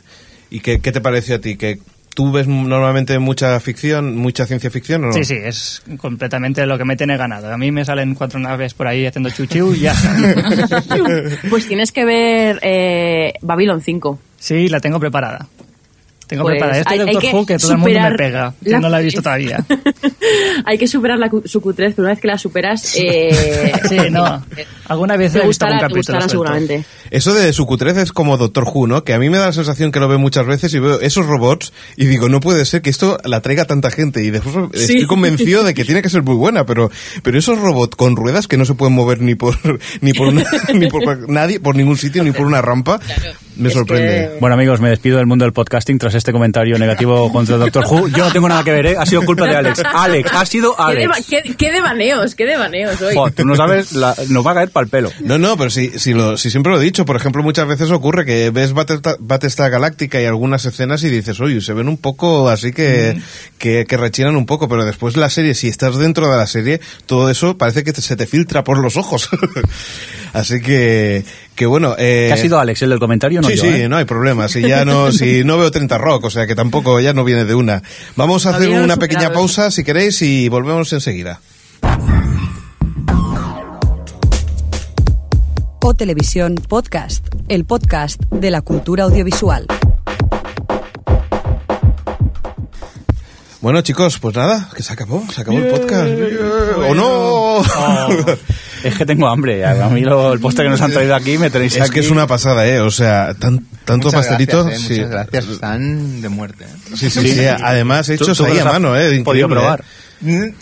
S2: ¿Y qué, qué te pareció a ti? ¿Que tú ves normalmente mucha ficción, mucha ciencia ficción o no?
S6: Sí, sí, es completamente lo que me tiene ganado. A mí me salen cuatro naves por ahí haciendo chuchiu y ya está.
S4: Pues tienes que ver eh, Babylon 5.
S6: Sí, la tengo preparada. Tengo
S4: Pues
S6: preparada. Este
S4: hay-
S6: Doctor
S4: que
S6: Who que todo el mundo me
S4: superar
S6: pega.
S4: la-
S6: no la he visto todavía.
S4: Hay que superar la, su cutrez, pero una vez que la superas... Eh,
S6: Sí, no. Alguna vez
S4: Te
S6: he visto algún
S4: te
S6: capítulo suelto.
S4: seguramente.
S2: Eso de su cutrez es como Doctor Who, ¿no? Que a mí me da la sensación que lo veo muchas veces y veo esos robots y digo, no puede ser que esto la traiga tanta gente. Y después estoy convencido de que tiene que ser muy buena, pero, pero esos robots con ruedas que no se pueden mover ni por, ni por, una- ni por nadie, por ningún sitio, ni por una rampa, me
S4: Es
S2: sorprende.
S4: que-
S3: Bueno amigos, me despido del mundo del podcasting tras este comentario negativo contra el Doctor Who. Yo no tengo nada que ver, ¿eh? Ha sido culpa de Alex. Alex, ha sido
S4: ¿Qué, deva-
S3: Alex.
S4: qué, devaneos, qué devaneos hoy.
S3: Jo, tú no sabes, la- nos va a caer para el pelo.
S2: No, no, pero si, si, lo, si siempre lo he dicho, por ejemplo, muchas veces ocurre que ves Battlestar, Battlestar Galáctica y algunas escenas y dices, oye, se ven un poco así que, que, que rechinan un poco, pero después la serie, si estás dentro de la serie, todo eso parece que te- se te filtra por los ojos. así que, que bueno. Eh,
S3: ¿Qué ha sido Alex el del comentario? No
S2: sí,
S3: yo,
S2: sí,
S3: ¿eh?
S2: no hay problema. Si ya no, si no veo 30 rock, o sea que tampoco ya no viene de una. Vamos a hacer
S4: Habíamos
S2: una
S4: superado
S2: pequeña
S4: eso.
S2: pausa si queréis y volvemos enseguida.
S1: O Televisión Podcast, el podcast de la cultura audiovisual.
S2: Bueno, chicos, pues nada, que se acabó, se acabó el podcast. ¡O no!
S3: Es que tengo hambre. A mí lo- el postre que nos han traído aquí me tenéis
S2: Es
S3: aquí.
S2: que es una pasada, ¿eh? O sea, tan- tanto
S5: Muchas
S2: pastelito.
S5: gracias, eh,
S2: sí.
S5: Muchas gracias, están de muerte. ¿eh?
S2: Sí, sí, sí, Además,
S3: Tú-
S2: hechos ahí a mano, ¿eh?
S3: podido
S2: Increíble,
S3: probar.
S2: ¿eh?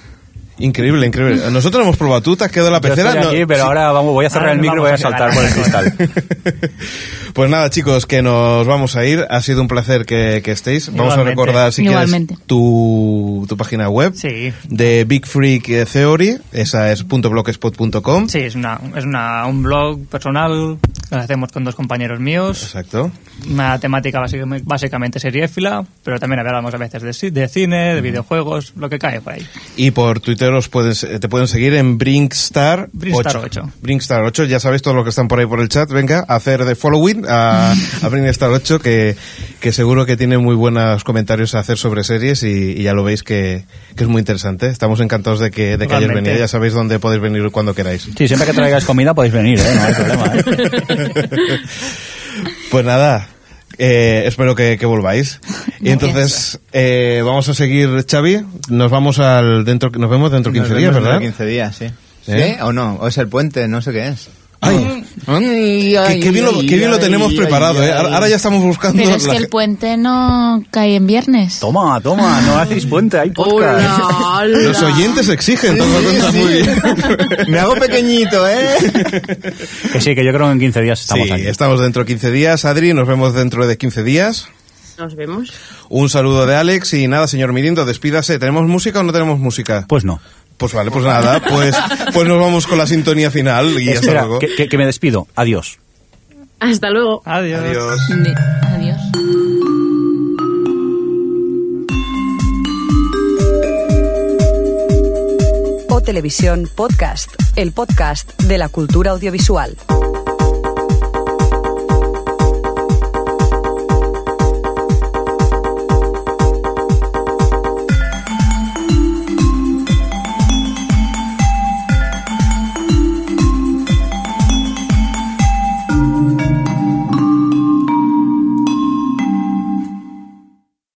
S2: Increíble, increíble. Nosotros hemos probado. ¿Tú te has quedado en la
S3: Yo
S2: pecera?
S3: estoy
S2: No,
S3: aquí, pero
S2: sí.
S3: ahora vamos, voy a cerrar
S6: Ahora
S3: el micro y voy a saltar por el cristal.
S2: Pues nada, chicos, que nos vamos a ir. Ha sido un placer que, que estéis. Vamos a recordar, si
S10: Igualmente.
S2: quieres, tu, tu página web
S6: Sí.
S2: de Big Freak Theory. Esa es .blogspot.com.
S6: Sí, es, una, es una, un blog personal que hacemos con dos compañeros míos.
S2: Exacto.
S6: Una temática básicamente, básicamente seriéfila, pero también hablamos a veces de, de cine, de videojuegos, lo que cae por ahí.
S2: Y por Twitter os pueden, te pueden seguir en Brinkstar,
S6: Brinkstar 8.
S2: Brinkstar 8, ya sabéis todos los que están por ahí por el chat, venga, hacer de following a, a Brinkstar 8, que, que seguro que tiene muy buenos comentarios a hacer sobre series y, y ya lo veis que, que es muy interesante. Estamos encantados de que, de que hayáis venido, ya sabéis dónde podéis venir cuando queráis.
S3: Sí, siempre que traigáis comida podéis venir, ¿eh? No hay problema, ¿eh?
S2: Pues nada, eh, espero que, que volváis. Y entonces, eh, vamos a seguir, Xavi, nos vamos al dentro, nos vemos dentro de 15
S5: Nos
S2: días,
S5: vemos
S2: ¿verdad?
S5: dentro de 15 días, sí.
S2: ¿Eh?
S5: ¿Sí? ¿O no? ¿O es el puente? No sé qué es.
S2: Ay,
S5: Ay,
S2: qué, qué bien lo, qué bien lo tenemos preparado, ¿eh? Ahora ya estamos buscando...
S10: Pero es
S2: la
S10: que el puente no cae en viernes.
S3: Toma, toma, no hacéis puente, hay podcast.
S4: Hola, hola.
S2: Los oyentes exigen, te das cuenta muy bien.
S5: Me hago pequeñito, ¿eh?
S3: Que sí, que yo creo que en 15 días estamos
S2: sí,
S3: aquí.
S2: estamos dentro de 15 días, Adri, nos vemos dentro de 15 días.
S4: Nos vemos.
S2: Un saludo de Alex y nada, señor Mirindo, despídase. ¿Tenemos música o no tenemos música?
S3: Pues no.
S2: Pues vale, pues nada, pues, pues nos vamos con la sintonía final y hasta luego.
S3: que, que- que me despido. Adiós.
S4: Hasta luego.
S6: Adiós.
S2: Adiós.
S10: Di- Adiós.
S1: O Televisión Podcast, el podcast de la cultura audiovisual.